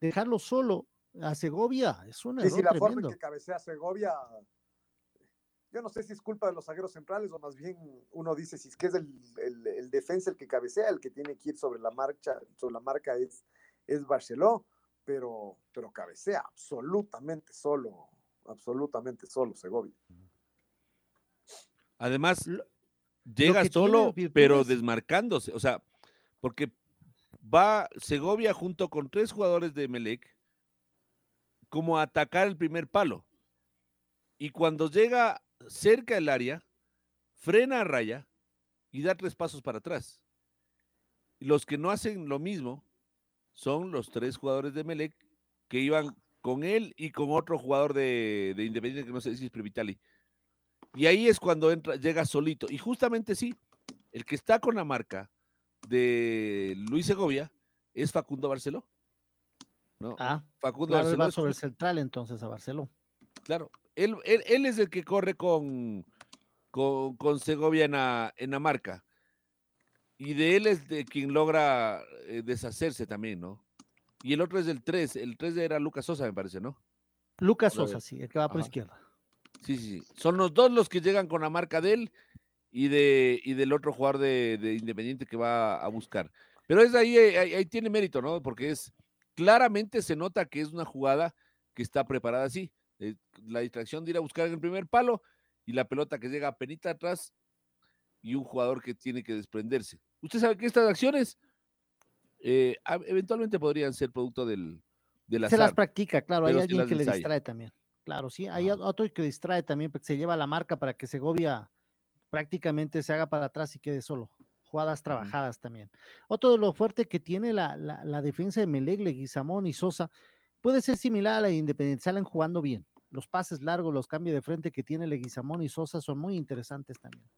Dejarlo solo a Segovia es un Y error si la forma en que cabecea Segovia, yo no sé si es culpa de los zagueros centrales o más bien uno dice si es que es el, el, el defensa el que cabecea, el que tiene que ir sobre la marcha, sobre la marca es, es Barceló, pero, pero cabecea absolutamente solo, absolutamente solo Segovia. Además, llega solo, pero desmarcándose. O sea, porque va Segovia junto con tres jugadores de Melec como a atacar el primer palo. Y cuando llega cerca del área, frena a raya y da tres pasos para atrás. Y los que no hacen lo mismo son los tres jugadores de Melec que iban con él y con otro jugador de, de Independiente que no sé si es Previtali. Y ahí es cuando entra, llega solito. Y justamente sí, el que está con la marca de Luis Segovia es Facundo Barceló. ¿no? Ah, Facundo claro, él Barceló va es sobre el just- central entonces a Barcelona. claro. Él, él, él es el que corre con, con, con Segovia en la, en la marca. Y de él es de quien logra eh, deshacerse también, ¿no? Y el otro es el 3. El 3 era Lucas Sosa, me parece, ¿no? Lucas Sosa, sí, el que va por Ajá. izquierda. Sí, sí, sí. Son los dos los que llegan con la marca de él y, de, y del otro jugador de, de Independiente que va a buscar. Pero es ahí, eh, ahí, ahí tiene mérito, ¿no? Porque es claramente se nota que es una jugada que está preparada así. Eh, la distracción de ir a buscar en el primer palo y la pelota que llega a penita atrás y un jugador que tiene que desprenderse. Usted sabe que estas acciones eh, eventualmente podrían ser producto del, del Se las azar. practica, claro, hay alguien que le distrae también. Claro, sí, hay otro que distrae también, porque se lleva la marca para que Segovia prácticamente se haga para atrás y quede solo. Jugadas trabajadas también. Otro de lo fuerte que tiene la, la, la defensa de Melec, Leguizamón y Sosa puede ser similar a la de Independiente, salen jugando bien. Los pases largos, los cambios de frente que tiene Leguizamón y Sosa son muy interesantes también.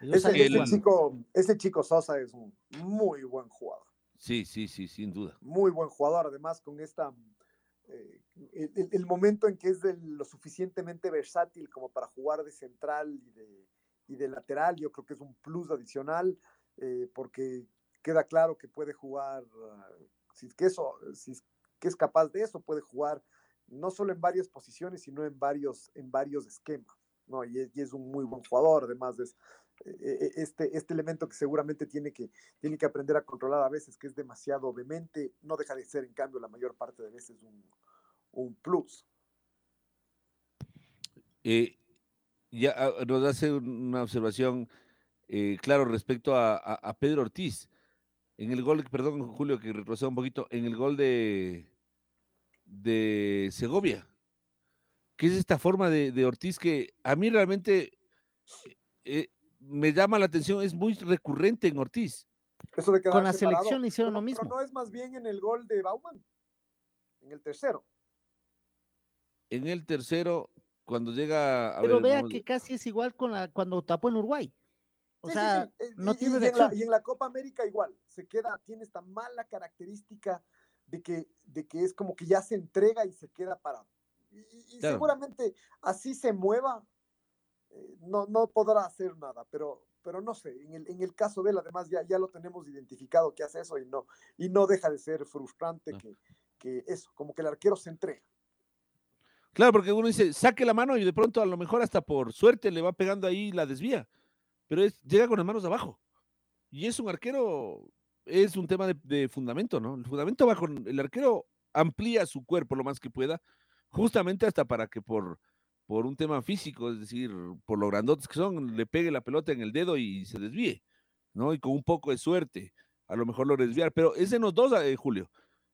Ese, chico, ese chico Sosa es un muy buen jugador. Sí, sí, sí, sin duda. muy buen jugador, además con esta eh, el, el- momento en que es de lo suficientemente versátil como para jugar de central y de, y de lateral, yo creo que es un plus adicional, eh, porque queda claro que puede jugar, si es que eso, si es que es capaz de eso, puede jugar no solo en varias posiciones, sino en varios, en varios esquemas, ¿no? Y es, y es un muy buen jugador, además es este, este elemento que seguramente tiene que, tiene que aprender a controlar a veces, que es demasiado vehemente, no deja de ser, en cambio, la mayor parte de veces un, un plus. Eh, ya ah, nos hace una observación, eh, claro, respecto a, a- a Pedro Ortiz. En el gol, perdón, Julio, que retroceda un poquito, en el gol de, de Segovia. ¿Qué es esta forma de, de Ortiz que a mí realmente eh, me llama la atención? Es muy recurrente en Ortiz. Eso de Con la selección hicieron pero- lo pero mismo. no es más bien en el gol de Bauman, en el tercero. En el tercero, cuando llega. A Pero ver, vea que casi es igual con la, cuando tapó en Uruguay. O Sí, sea, sí, eh, no y- tiene y, en la, reacción. y en la Copa América igual, se queda, tiene esta mala característica de que, de que es como que ya se entrega y se queda parado. Y, y- y Claro. seguramente así se mueva, eh, no, no podrá hacer nada, pero, pero no sé, en el, en el caso de él, además, ya, ya lo tenemos identificado que hace eso y no, y no deja de ser frustrante que, que eso, como que el arquero se entrega. Claro, porque uno dice, saque la mano y de pronto a lo mejor hasta por suerte le va pegando ahí y la desvía. Pero es, llega con las manos abajo. Y es un arquero, es un tema de, de fundamento, ¿no? El fundamento abajo, el arquero amplía su cuerpo lo más que pueda, justamente hasta para que por, por un tema físico, es decir, por lo grandotes que son, le pegue la pelota en el dedo y se desvíe, ¿no? Y con un poco de suerte, a lo mejor lo desviar. Pero es en los dos, eh, Julio.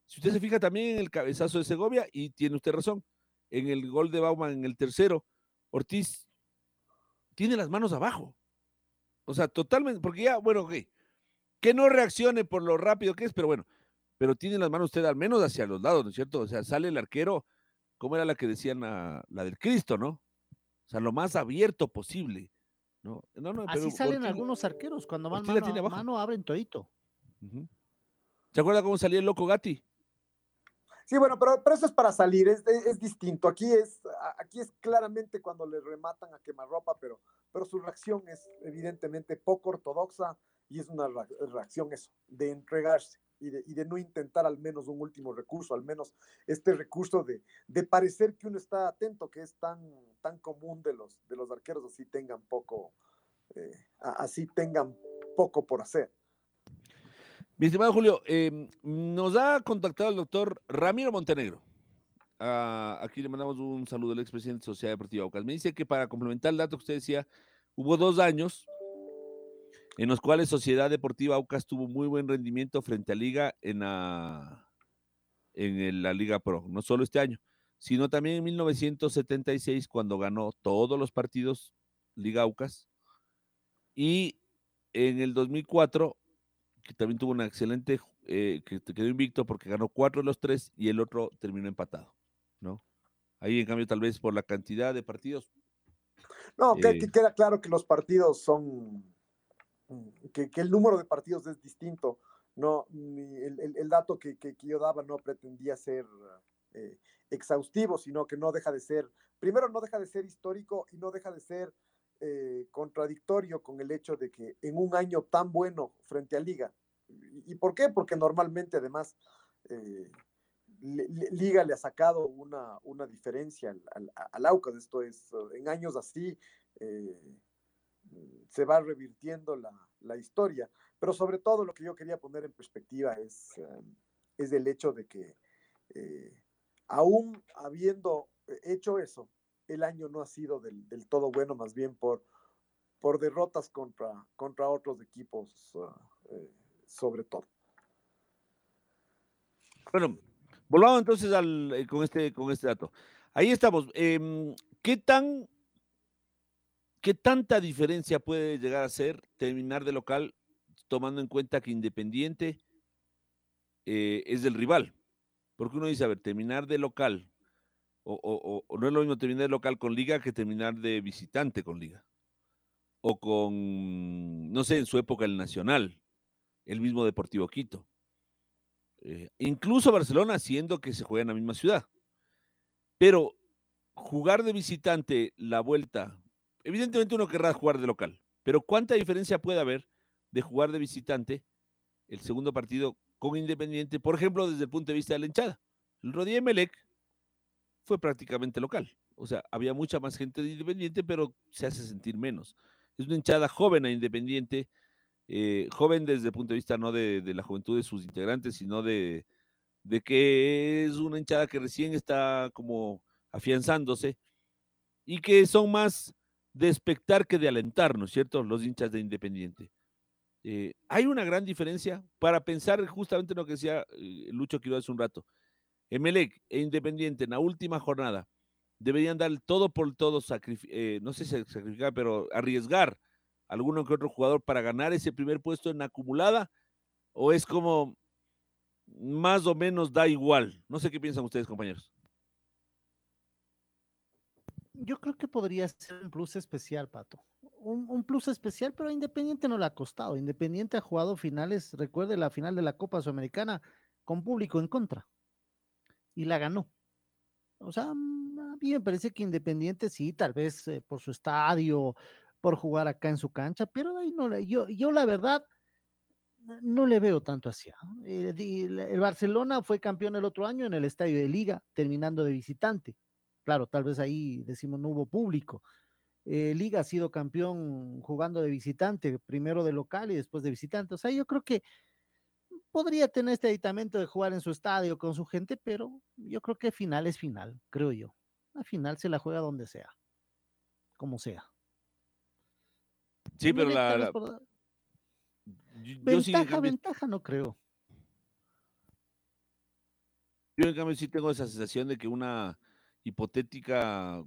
Si usted se fija también en el cabezazo de Segovia, y tiene usted razón, en el gol de Bauman en el tercero, Ortiz tiene las manos abajo. O sea, totalmente, porque ya, bueno, ok, que no reaccione por lo rápido que es, pero bueno, pero tiene las manos usted al menos hacia los lados, ¿no es cierto? O sea, sale el arquero, ¿cómo era la que decían la, la del Cristo, no? O sea, lo más abierto posible, ¿no? no, no Así pero salen Ortiz- algunos arqueros, cuando van mano, tiene a abajo. mano abren todito. ¿Se acuerda cómo salía el loco Gatti? Sí, bueno, pero, pero eso es para salir, es, es- es distinto. Aquí es, aquí es claramente cuando le rematan a quemarropa, pero, pero su reacción es evidentemente poco ortodoxa y es una reacción eso, de entregarse y de, y de no intentar al menos un último recurso, al menos este recurso de, de parecer que uno está atento, que es tan, tan común de los, de los arqueros, así tengan poco, eh, así tengan poco por hacer. Mi estimado Julio, eh, nos ha contactado el doctor Ramiro Montenegro. Ah, aquí le mandamos un saludo al expresidente de Sociedad Deportiva Aucas. Me dice que para complementar el dato que usted decía, hubo dos años en los cuales Sociedad Deportiva Aucas tuvo muy buen rendimiento frente a Liga en la, en la Liga Pro. No solo este año, sino también en 1976 cuando ganó todos los partidos Liga Aucas. Y en el 2004 que también tuvo una excelente, eh, que quedó invicto porque ganó cuatro de los tres y el otro terminó empatado, ¿no? Ahí en cambio tal vez por la cantidad de partidos. No, Eh, que queda claro que los partidos son, que, que el número de partidos es distinto. No, el, el- dato que, que- yo daba no pretendía ser eh, exhaustivo, sino que no deja de ser, primero no deja de ser histórico y no deja de ser eh, contradictorio con el hecho de que en un año tan bueno frente a Liga, ¿y, por qué? Porque normalmente además eh, Li- Li- Liga le ha sacado una, una diferencia al, al, Aucas. Esto es, en años así se va revirtiendo la, la historia. Pero sobre todo lo que yo quería poner en perspectiva es, eh, es el hecho de que eh, aún habiendo hecho eso, el año no ha sido del, del todo bueno, más bien por, por derrotas contra, contra otros equipos, uh, sobre todo. Bueno, volvamos entonces al, con, este, con este dato. Ahí estamos. Em, ¿Qué tan, qué tanta diferencia puede llegar a ser terminar de local, tomando en cuenta que Independiente eh, es del rival? Porque uno dice, a ver, terminar de local, o, no es lo mismo terminar de local con liga que terminar de visitante con liga. O con, no sé, en su época el Nacional, el mismo Deportivo Quito. Eh, incluso Barcelona, siendo que se juega en la misma ciudad. Pero jugar de visitante la vuelta, evidentemente uno querrá jugar de local, pero ¿cuánta diferencia puede haber de jugar de visitante el segundo partido con Independiente, por ejemplo, desde el punto de vista de la hinchada? El Rodríguez Emelec fue prácticamente local, o sea, había mucha más gente de Independiente, pero se hace sentir menos. Es una hinchada joven a Independiente, eh, joven desde el punto de vista no de, la juventud de sus integrantes, sino de, de que es una hinchada que recién está como afianzándose y que son más de expectar que de alentar, ¿no es cierto? Los hinchas de Independiente. Eh, hay una gran diferencia para pensar justamente en lo que decía eh, Lucho Quiroga hace un rato. Emelec e Independiente en la última jornada deberían dar todo por todo, eh, no sé si sacrificar, pero arriesgar alguno que otro jugador para ganar ese primer puesto en acumulada, o es como más o menos da igual. No sé qué piensan ustedes, compañeros. Yo creo que podría ser un plus especial, Pato. Un, plus especial, pero Independiente no le ha costado. Independiente ha jugado finales, recuerde la final de la Copa Sudamericana con público en contra. Y la ganó. O sea, mm, a mí me parece que Independiente sí, tal vez eh, por su estadio, por jugar acá en su cancha, pero ahí no yo, yo la verdad no le veo tanto hacia. Eh, el Barcelona fue campeón el otro año en el estadio de Liga, terminando de visitante. Claro, tal vez ahí decimos no hubo público. Eh, Liga ha sido campeón jugando de visitante, primero de local y después de visitante. O sea, yo creo que podría tener este aditamento de jugar en su estadio con su gente, pero yo creo que final es final, creo yo. La final se la juega donde sea, como sea. Sí, pero la, ventaja, ventaja no creo. Yo en cambio sí tengo esa sensación de que una hipotética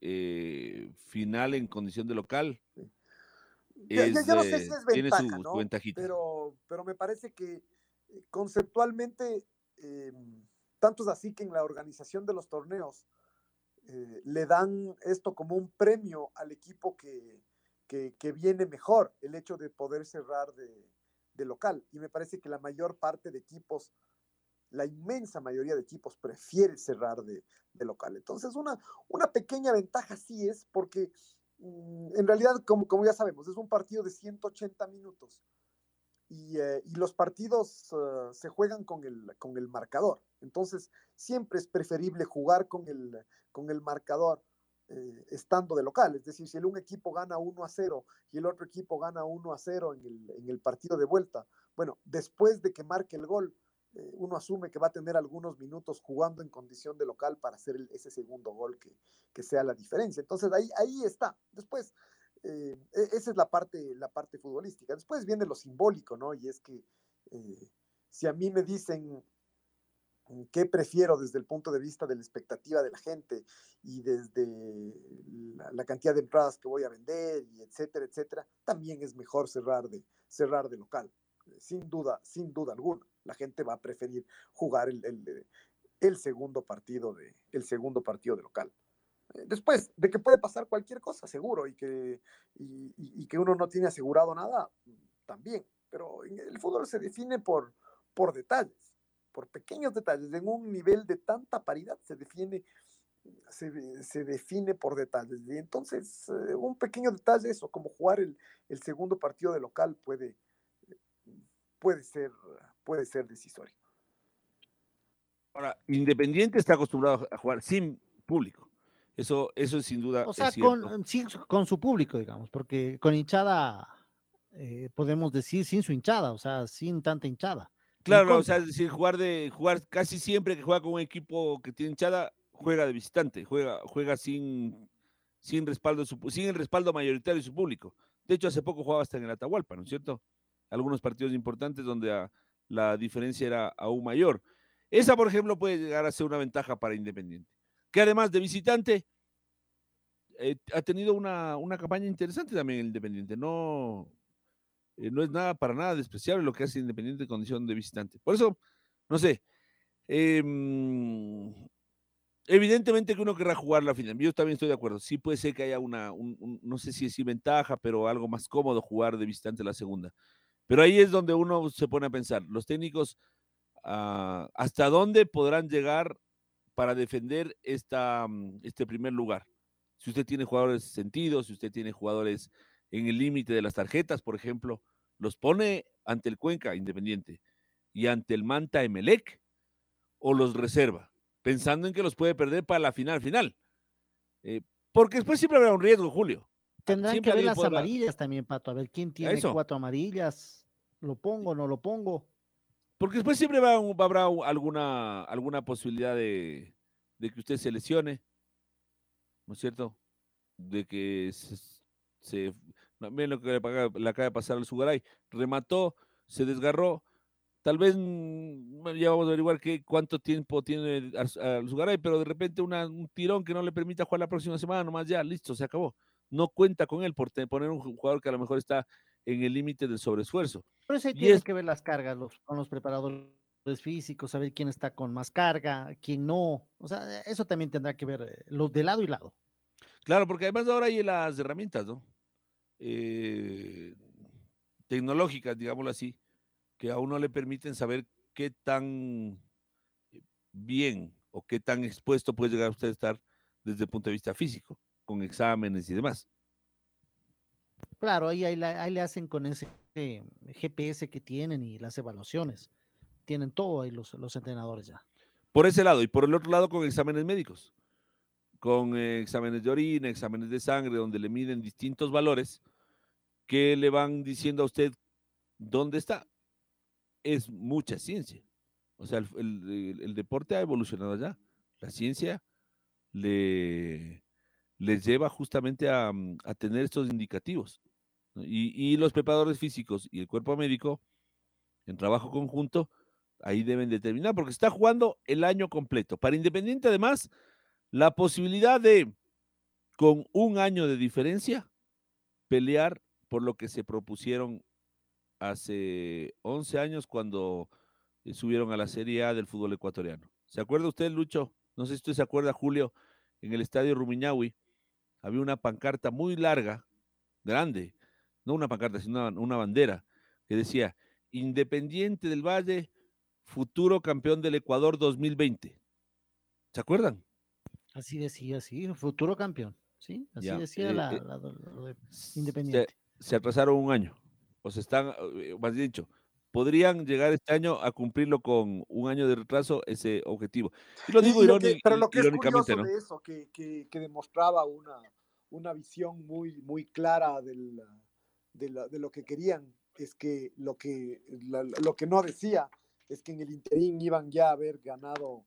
eh, final en condición de local es, yo, no sé si es ventaja, tiene su, ventajita. Pero, pero me parece que eh, conceptualmente, eh, tanto es así que en la organización de los torneos le dan esto como un premio al equipo que, que, viene mejor el hecho de poder cerrar de, local. Y me parece que la mayor parte de equipos, la inmensa mayoría de equipos prefiere cerrar de, local. Entonces, una, una pequeña ventaja sí es porque mm, en realidad, como, como ya sabemos, es un partido de 180 minutos. Y, eh, los partidos eh, se juegan con el, con el marcador. Entonces, siempre es preferible jugar con el, con el marcador eh, estando de local. Es decir, si un equipo gana 1 a 0 y el otro equipo gana 1 a 0 en el, en el partido de vuelta, bueno, después de que marque el gol, eh, uno asume que va a tener algunos minutos jugando en condición de local para hacer ese segundo gol que, que, sea la diferencia. Entonces ahí, ahí está. Después, eh, e, esa es la parte, la parte futbolística. Después viene lo simbólico, ¿no? Y es que si a mí me dicen qué prefiero desde el punto de vista de la expectativa de la gente y desde la, cantidad de entradas que voy a vender y etcétera, etcétera, también es mejor cerrar de, cerrar de local. Sin duda, sin duda alguna. La gente va a preferir jugar el, el, segundo partido de, el segundo partido de local. Eh, después, de que puede pasar cualquier cosa, seguro, y que, y, que uno no tiene asegurado nada, también. Pero el fútbol se define por, por detalles por pequeños detalles, en un nivel de tanta paridad se define, se, define por detalles. Y entonces, eh, un pequeño detalle, eso, como jugar el, segundo partido de local puede, puede, ser, puede ser decisorio. Ahora, Independiente está acostumbrado a jugar sin público. Eso, eso es sin duda. O sea, con, con, su público, digamos, porque con hinchada, eh, podemos decir sin su hinchada, o sea, sin tanta hinchada. Claro, o sea, es decir, jugar de jugar casi siempre que juega con un equipo que tiene hinchada, juega de visitante, juega, juega sin, sin respaldo, sin el respaldo mayoritario de su público. De hecho, hace poco jugaba hasta en el Atahualpa, ¿no es cierto? Algunos partidos importantes donde la diferencia era aún mayor. Esa, por ejemplo, puede llegar a ser una ventaja para Independiente. Que además de visitante, eh, ha tenido una, una, campaña interesante también Independiente. No, eh, no es nada para nada despreciable lo que hace Independiente en condición de visitante. Por eso, no sé, em, evidentemente que uno querrá jugar la final. Yo también estoy de acuerdo. Sí puede ser que haya una, no sé si es ventaja, pero algo más cómodo jugar de visitante la segunda. Pero ahí es donde uno se pone a pensar, los técnicos, ah, ¿hasta dónde podrán llegar para defender esta, mm, este primer lugar? Si usted tiene jugadores sentidos, si usted tiene jugadores en el límite de las tarjetas, por ejemplo, los pone ante el Cuenca Independiente y ante el Manta Emelec o los reserva, pensando en que los puede perder para la final final. Eh, porque después siempre habrá un riesgo, Julio. Tendrán que ver las amarillas también, Pato, a ver quién tiene cuatro amarillas. ¿Lo pongo o no lo pongo? Porque después siempre va, habrá alguna, alguna posibilidad de, de, que usted se lesione, ¿no es cierto? De que se, Miren lo que le, acaba de pasar al Sugaray. Remató, se desgarró. Tal vez mm, ya vamos a averiguar qué, cuánto tiempo tiene al Sugaray, pero de repente un tirón que no le permita jugar la próxima semana, nomás ya, listo, se acabó. No cuenta con él por poner un jugador que a lo mejor está en el límite del sobreesfuerzo. Por eso hay que ver las cargas los, con los preparadores físicos, saber quién está con más carga, quién no. O sea, eso también tendrá que ver eh, los de lado y lado. Claro, porque además ahora hay las herramientas, ¿no? Eh, tecnológicas, digámoslo así, que a uno le permiten saber qué tan bien o qué tan expuesto puede llegar usted a estar desde el punto de vista físico, con exámenes y demás. Claro, ahí, ahí, le hacen con ese eh, GPS que tienen y las evaluaciones. Tienen todo ahí los, los entrenadores ya. Por ese lado, y por el otro lado con exámenes médicos, con eh, exámenes de orina, exámenes de sangre, donde le miden distintos valores que le van diciendo a usted dónde está. Es mucha ciencia. O sea, el, deporte ha evolucionado allá. La ciencia le, les lleva justamente a, mm, tener estos indicativos. Y, los preparadores físicos y el cuerpo médico, en trabajo conjunto, ahí deben determinar, porque está jugando el año completo. Para Independiente, además, la posibilidad de, con un año de diferencia, pelear por lo que se propusieron hace 11 años cuando subieron a la Serie A del fútbol ecuatoriano. ¿Se acuerda usted, Lucho? No sé si usted se acuerda, Julio, en el estadio Rumiñahui había una pancarta muy larga, grande, no una pancarta, sino una, bandera, que decía, Independiente del Valle, futuro campeón del Ecuador 2020. ¿Se acuerdan? Así decía, sí, futuro campeón. Sí, así decía eh, la, eh, Independiente. Se, atrasaron un año, o se están, eh, más dicho, podrían llegar este año a cumplirlo con un año de retraso ese objetivo. Y lo digo irónicamente. Pero lo que es curioso de eso, que, que, que, demostraba una, una visión muy, muy clara del, de, de, lo que querían, es que lo que, lo que no decía es que en el interín iban ya a haber ganado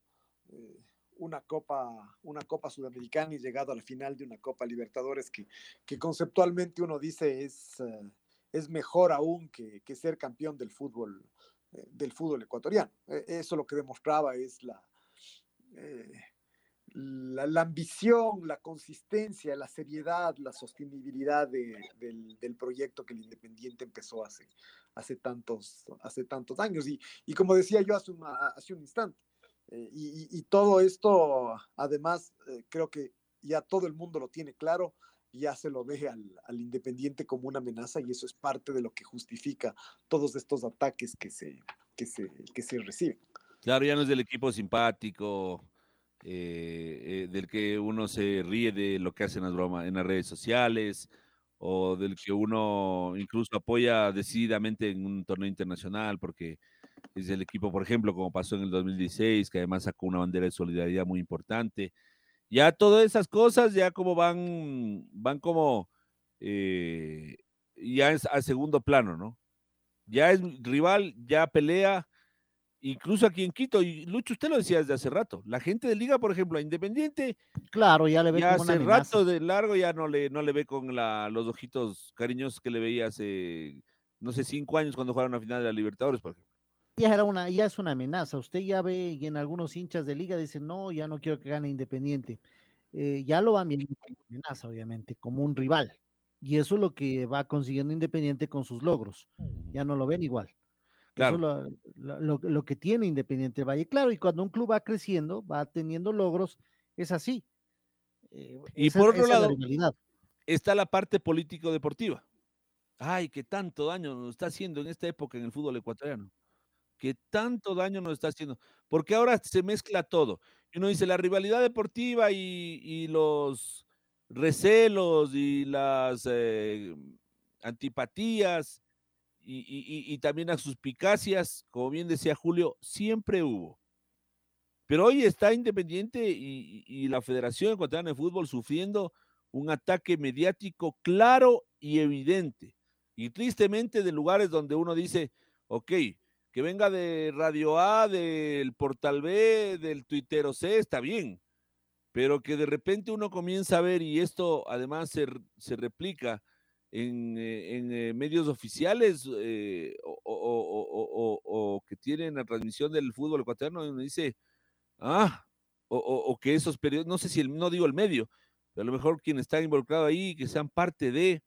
eh, una copa, una copa sudamericana y llegado a la final de una copa Libertadores que, que conceptualmente uno dice es, eh, es mejor aún que, que, ser campeón del fútbol, eh, del fútbol ecuatoriano. E, eso lo que demostraba es la, la, ambición, la consistencia, la seriedad, la sostenibilidad del, del, proyecto que el Independiente empezó hace, hace, tantos, hace tantos años. Y, y como decía yo hace, hace un instante, eh, y, y, todo esto, además, eh, creo que ya todo el mundo lo tiene claro, ya se lo ve al, Independiente como una amenaza y eso es parte de lo que justifica todos estos ataques que se, que se, que se reciben. Claro, ya no es del equipo simpático, eh, eh, del que uno se ríe de lo que hacen las bromas en las redes sociales o del que uno incluso apoya decididamente en un torneo internacional porque es el equipo, por ejemplo, como pasó en el 2016, que además sacó una bandera de solidaridad muy importante. Ya todas esas cosas ya como van, van como eh, ya es a segundo plano, ¿no? Ya es rival, ya pelea, incluso aquí en Quito, y Lucho, usted lo decía desde hace rato, la gente de Liga, por ejemplo, a Independiente, claro, ya le ve ya hace rato de largo ya no le, no le ve con la, los ojitos cariñosos que le veía hace, no sé, cinco años cuando jugaron a final de la Libertadores, por ejemplo. Ya, era una, ya es una amenaza. Usted ya ve y en algunos hinchas de liga dicen, no, ya no quiero que gane Independiente. Eh, ya lo van viendo como amenaza, obviamente, como un rival. Y eso es lo que va consiguiendo Independiente con sus logros. Ya no lo ven igual. Claro. Eso lo, lo, que tiene Independiente Valle. Claro, y cuando un club va creciendo, va teniendo logros, es así. Eh, y por otro lado, está la parte político-deportiva. Ay, qué tanto daño nos está haciendo en esta época en el fútbol ecuatoriano. Qué tanto daño nos está haciendo. Porque ahora se mezcla todo. Y uno dice, la rivalidad deportiva y, y los recelos y las eh, antipatías y, también a suspicacias, como bien decía Julio, siempre hubo. Pero hoy está Independiente y, la Federación Ecuatoriana de Fútbol sufriendo un ataque mediático claro y evidente. Y tristemente de lugares donde uno dice, ok, que venga de Radio A, del Portal B, del Twittero C, está bien. Pero que de repente uno comienza a ver, y esto además se, se replica en, eh, en eh, medios oficiales eh, o, o, o, que tienen la transmisión del fútbol ecuatoriano, uno dice, ah, o, que esos periodos, no sé si no digo el medio, pero a lo mejor quien está involucrado ahí, que sean parte de,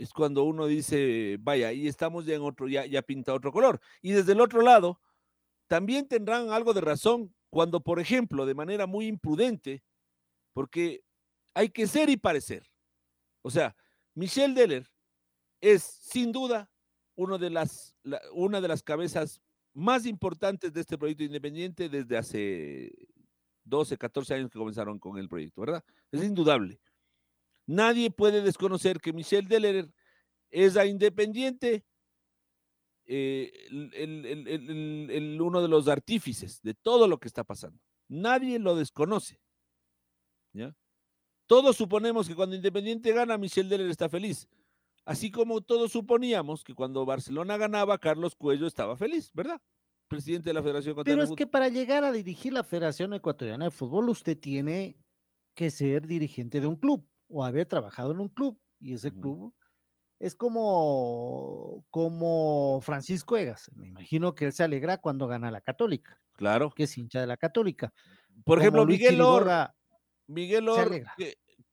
es cuando uno dice, vaya, ahí estamos ya en otro, ya, ya pinta otro color. Y desde el otro lado, también tendrán algo de razón cuando, por ejemplo, de manera muy imprudente, porque hay que ser y parecer. O sea, Michelle Deller es sin duda uno de las, una de las cabezas más importantes de este proyecto independiente desde hace 12, 14 años que comenzaron con el proyecto, ¿verdad? Es indudable. Nadie puede desconocer que Michel Deller es a Independiente eh, el, uno de los artífices de todo lo que está pasando. Nadie lo desconoce. ¿ya? Todos suponemos que cuando Independiente gana, Michel Deller está feliz. Así como todos suponíamos que cuando Barcelona ganaba, Carlos Cuello estaba feliz, ¿verdad? Presidente de la Federación Ecuatoriana Pero es que para llegar a dirigir la Federación Ecuatoriana de Fútbol, usted tiene que ser dirigente de un club o haber trabajado en un club. Y ese club es como, como Francisco Egas. Me imagino que él se alegra cuando gana la Católica. Claro. Que es hincha de la Católica. Por ejemplo, Miguel Or. Miguel Or,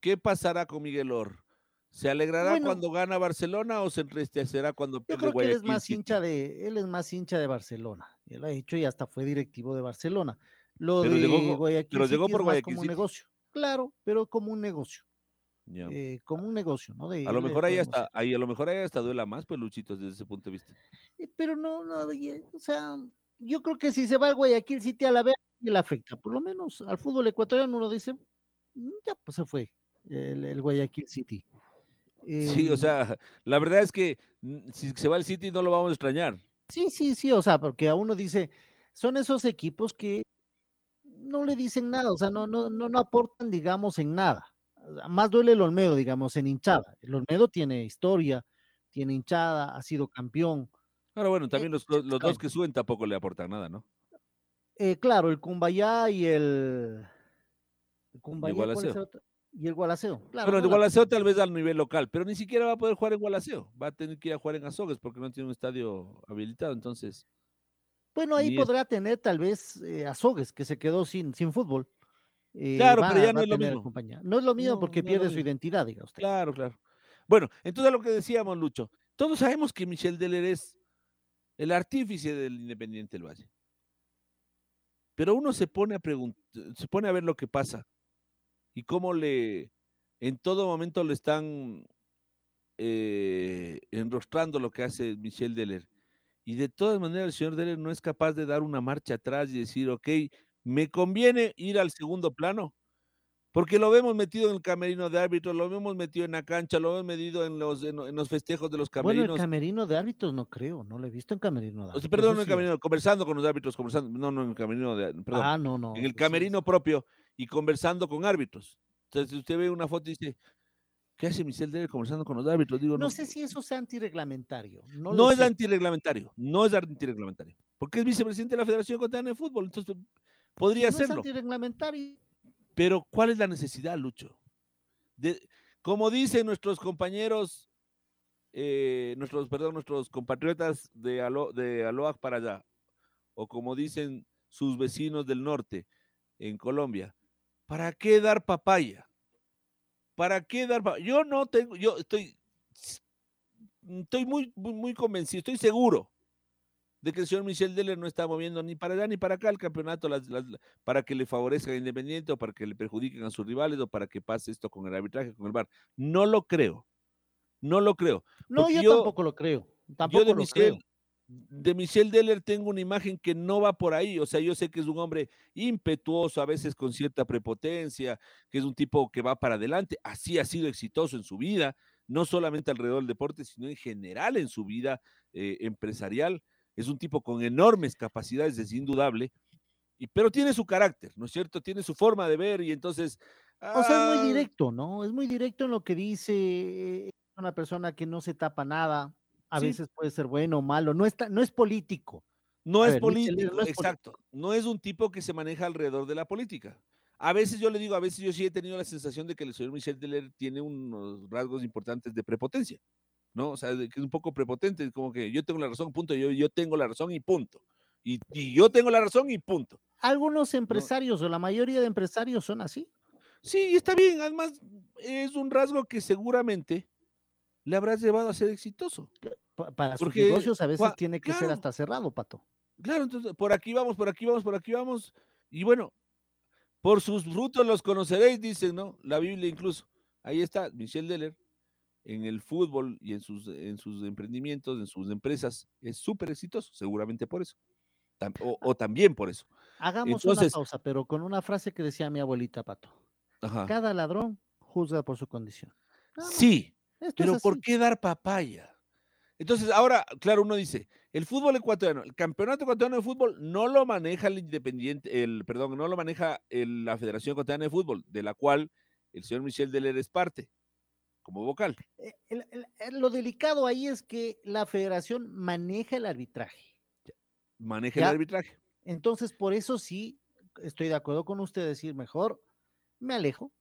¿qué, pasará con Miguel Or? ¿Se alegrará cuando gana Barcelona o se entristecerá cuando pierde Yo creo que él es más hincha de, él es más hincha de Barcelona. Él ha dicho y hasta fue directivo de Barcelona. Lo pero de llegó, pero llegó por Guayaquil como un negocio. Claro, pero como un negocio. Eh, como un negocio, ¿no? a lo mejor ahí hasta, ahí a lo mejor ahí hasta duela más, pues Luchitos, desde ese punto de vista. Eh, pero no, no, o sea, yo creo que si se va al Guayaquil City a la vez, le afecta. Por lo menos al fútbol ecuatoriano uno dice, mm, ya pues se fue el, Guayaquil City. sí, o em sea, la verdad es que mm, si se va al City no lo vamos a extrañar. Sí, sí, sí, o sea, porque a uno dice, son esos equipos que no le dicen nada, o sea, no, no, no, no aportan, digamos, en nada más duele el Olmedo, digamos, en hinchada. El Olmedo tiene historia, tiene hinchada, ha sido campeón. Pero bueno, también los, dos que suben tampoco le aportan nada, ¿no? Eh, claro, el Cumbayá y el. el Cumbayá, y el Gualaceo. Claro, bueno, el Gualaceo tal vez al nivel local, pero ni siquiera va a poder jugar en Gualaceo. Va a tener que ir a jugar en Azogues porque no tiene un estadio habilitado, entonces. Bueno, ahí podrá tener tal vez eh, Azogues, que se quedó sin, sin fútbol. Eh, claro, pero ya no es lo mismo. No es lo mismo porque pierde su identidad, diga usted. Claro, claro. Bueno, entonces lo que decíamos, Lucho, todos sabemos que Michel Deller es el artífice del Independiente del Valle. Pero uno se pone a preguntar, se pone a ver lo que pasa y cómo le, en todo momento le están eh, enrostrando lo que hace Michel Deller. Y de todas maneras el señor Deller no es capaz de dar una marcha atrás y decir, ok, me conviene ir al segundo plano, porque lo vemos metido en el camerino de árbitros, lo vemos metido en la cancha, lo hemos metido en los, en, los festejos de los camerinos. Bueno, el camerino de árbitros no creo, no lo he visto en camerino de árbitros. perdón, en el camerino, conversando con los árbitros, conversando, no, no, en el camerino de perdón, Ah, no, no. En el camerino propio y conversando con árbitros. Entonces, si usted ve una foto y dice, ¿qué hace Michel Dele conversando con los árbitros? Digo, no, no sé si eso sea antirreglamentario. No, no es antirreglamentario, no es antirreglamentario, porque es vicepresidente de la Federación Ecuatoriana de Fútbol, entonces Podría serlo. Pero ¿cuál es la necesidad, Lucho? De, como dicen nuestros compañeros, eh, nuestros, perdón, nuestros compatriotas de, Alo, de Aloac para allá, o como dicen sus vecinos del norte en Colombia, ¿para qué dar papaya? ¿Para qué dar papaya? Yo no tengo, yo estoy, estoy muy, muy, muy convencido, estoy seguro de que el señor Michel Deller no está moviendo ni para allá ni para acá el campeonato para que le favorezca al Independiente o para que le perjudiquen a sus rivales o para que pase esto con el arbitraje, con el VAR. No lo creo. No lo creo. No, yo, tampoco lo creo. Tampoco yo de lo Michel, creo. De Michel Deller tengo una imagen que no va por ahí. O sea, yo sé que es un hombre impetuoso, a veces con cierta prepotencia, que es un tipo que va para adelante. Así ha sido exitoso en su vida, no solamente alrededor del deporte, sino en general en su vida eh, empresarial es un tipo con enormes capacidades, es indudable, y, pero tiene su carácter, ¿no es cierto? Tiene su forma de ver y entonces... O sea, es muy ah directo, ¿no? Es muy directo en lo que dice, una persona que no se tapa nada, a veces puede ser bueno o malo, no, está, no es político. No es político, exacto. No es un tipo que se maneja alrededor de la política. A veces yo le digo, a veces yo sí he tenido la sensación de que el señor Michel Deller tiene unos rasgos importantes de prepotencia. ¿No? O sea, que es un poco prepotente, como que yo tengo la razón, punto, yo, yo tengo la razón y punto. Y, yo tengo la razón y punto. Algunos empresarios o la mayoría de empresarios son así. Sí, está bien. Además, es un rasgo que seguramente le habrás llevado a ser exitoso. Para sus negocios a veces tiene que ser hasta cerrado, Pato. Claro, entonces, por aquí vamos, por aquí vamos, por aquí vamos. Y bueno, por sus frutos los conoceréis, dicen, ¿no? La Biblia incluso. Ahí está, Michel Deller en el fútbol y en sus, en sus emprendimientos, en sus empresas, es súper exitoso, seguramente por eso. O, también por eso. Hagamos una pausa, pero con una frase que decía mi abuelita Pato. Cada ladrón juzga por su condición. Sí, pero ¿por qué dar papaya? Entonces, ahora, claro, uno dice, el fútbol ecuatoriano, el campeonato ecuatoriano de fútbol no lo maneja el Independiente, el, perdón, no lo maneja el- la Federación Ecuatoriana de Fútbol, de la cual el señor Michel Deler es parte, como vocal. Eh, el- el- el- lo delicado ahí es que la federación maneja el arbitraje. Maneja Ya. el arbitraje. Entonces, por eso sí estoy de acuerdo con usted decir mejor me alejo.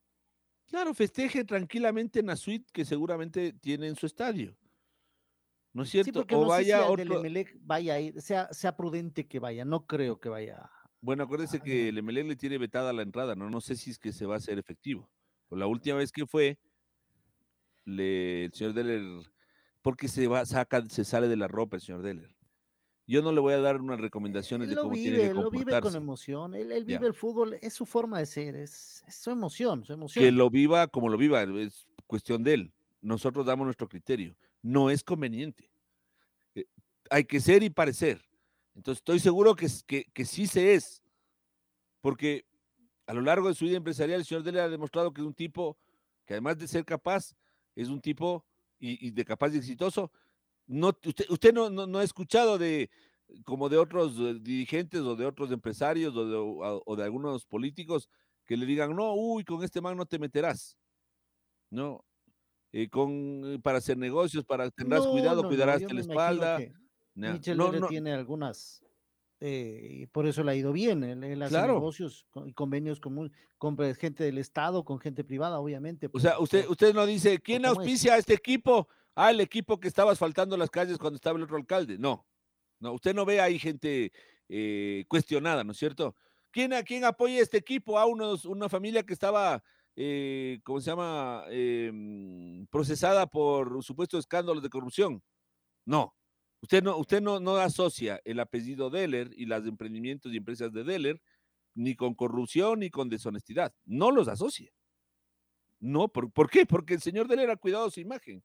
Claro, festeje tranquilamente en la suite que seguramente tiene en su estadio. ¿No es Sí, cierto? porque o no si vaya del otro. Vaya a ir, sea, sea prudente que vaya, no creo que vaya. Bueno, acuérdese Ah, que el Emelec le tiene vetada la entrada, ¿no? No sé si es que se va a hacer efectivo. Pues la última vez que fue, le, el señor Deller, porque se va, saca, se sale de la ropa el señor Deller. Yo no le voy a dar unas recomendaciones Él de cómo tiene vive, que lo vive con comportarse. emoción, él, él vive el fútbol, es su forma de ser, es, es su emoción, su emoción. Que lo viva como lo viva, es cuestión de él. Nosotros damos nuestro criterio. No es conveniente. Eh, Hay que ser y parecer. Entonces estoy seguro que, que, que sí se es. Porque a lo largo de su vida empresarial, el señor Dele ha demostrado que es un tipo que además de ser capaz, es un tipo y, y de capaz y exitoso. No, usted usted no, no, no ha escuchado de como de otros eh, dirigentes o de otros empresarios o de, o- o de algunos políticos que le digan, no, uy, con este man no te meterás. No, eh, con, eh, para hacer negocios, para tendrás No, cuidado, no, no, cuidarás me la espalda. que na- Michel no, Lere no, tiene algunas, eh, y por eso le ha ido bien, él, él hace Claro. negocios y convenios con, con gente del Estado, con gente privada, obviamente. O sea, por- usted, por- usted no dice, ¿quién es. auspicia a este equipo? Ah, el equipo que estaba asfaltando las calles cuando estaba el otro alcalde. No, no, usted no ve ahí gente eh, cuestionada, ¿no es cierto? ¿Quién, a quién apoya este equipo? A unos, una familia que estaba, eh, ¿cómo se llama? Eh, mm, procesada por supuestos escándalos de corrupción. No, usted no, usted no, no asocia el apellido Deller y los emprendimientos y empresas de Deller ni con corrupción ni con deshonestidad. No los asocia. No, ¿por, por qué? Porque el señor Deller ha cuidado su imagen.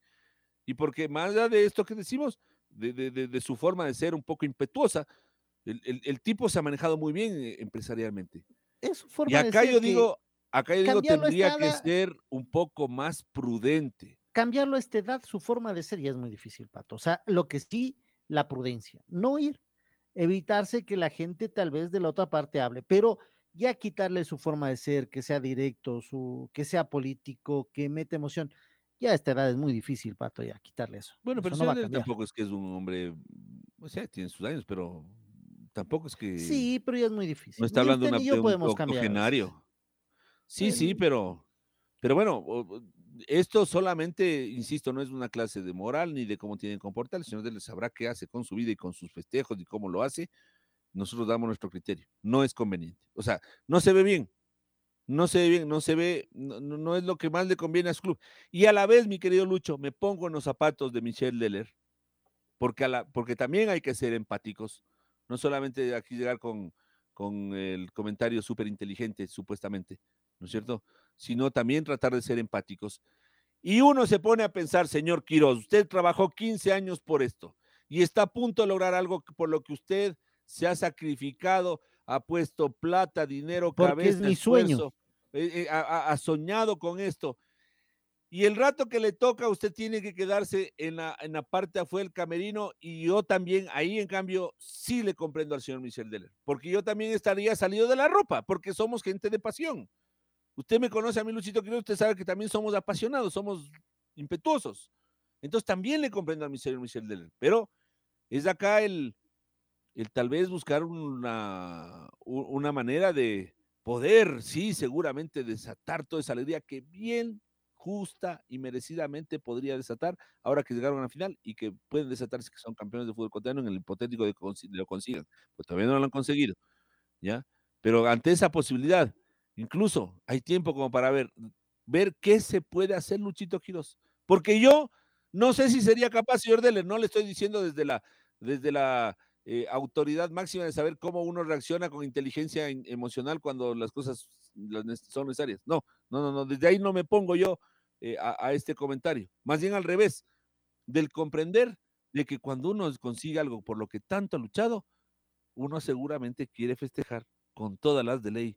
Y porque más allá de esto que decimos, de, de- de- de su forma de ser un poco impetuosa, el, el- el tipo se ha manejado muy bien eh, empresarialmente. es su Y forma de acá ser yo digo, acá yo digo, tendría que ser un poco más prudente. Cambiarlo a esta edad, su forma de ser ya es muy difícil, Pato. O sea, lo que sí, la prudencia, no ir, evitarse que la gente tal vez de la otra parte hable, pero ya quitarle su forma de ser, que sea directo, su, que sea político, que mete emoción. Ya a esta edad es muy difícil, Pato, ya quitarle eso. Bueno, Eso pero no va a tampoco es que es un hombre, o sea, tiene sus años, pero tampoco es que Sí, pero ya es muy difícil. no está hablando de, una, de un octogenario. Sí, sí, pero, pero bueno, esto solamente, insisto, no es una clase de moral ni de cómo tienen que comportar. El señor Dele sabrá qué hace con su vida y con sus festejos y cómo lo hace. Nosotros damos nuestro criterio. No es conveniente. O sea, no se ve bien. No se ve bien, no se ve, no, no- es lo que más le conviene a su club. Y a la vez, mi querido Lucho, me pongo en los zapatos de Michel Deller, porque, a la, porque también hay que ser empáticos. No solamente aquí llegar con, con el comentario súper inteligente, supuestamente, ¿no es cierto? Sino también tratar de ser empáticos. Y uno se pone a pensar, señor Quiroz, usted trabajó 15 años por esto y está a punto de lograr algo por lo que usted se ha sacrificado, ha puesto plata, dinero, Porque cabeza, es mi sueño. eh, eh, ha soñado con esto. Y el rato que le toca, usted tiene que quedarse en la, en la parte afuera del camerino y yo también, ahí en cambio, sí le comprendo al señor Michel Deller, porque yo también estaría salido de la ropa, porque somos gente de pasión. Usted me conoce a mí, Luchito Quiroz, usted sabe que también somos apasionados, somos impetuosos. Entonces también le comprendo al señor Michel Deller, pero es acá el, el tal vez buscar una, una manera de poder, sí, seguramente desatar toda esa alegría que bien justa y merecidamente podría desatar ahora que llegaron a la final y que pueden desatarse que son campeones de fútbol cotidiano en el hipotético de que lo consigan. Pues todavía no lo han conseguido, ¿ya? Pero ante esa posibilidad, incluso hay tiempo como para ver, ver qué se puede hacer Luchito Quiroz. Porque yo no sé si sería capaz, señor Deller, no le estoy diciendo desde la, desde la eh, autoridad máxima de saber cómo uno reacciona con inteligencia in- emocional cuando las cosas son necesarias. No, no, no, no, desde ahí no me pongo yo eh, a, a este comentario. Más bien al revés, del comprender de que cuando uno consigue algo por lo que tanto ha luchado, uno seguramente quiere festejar con todas las de ley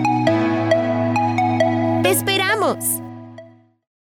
¡Te esperamos!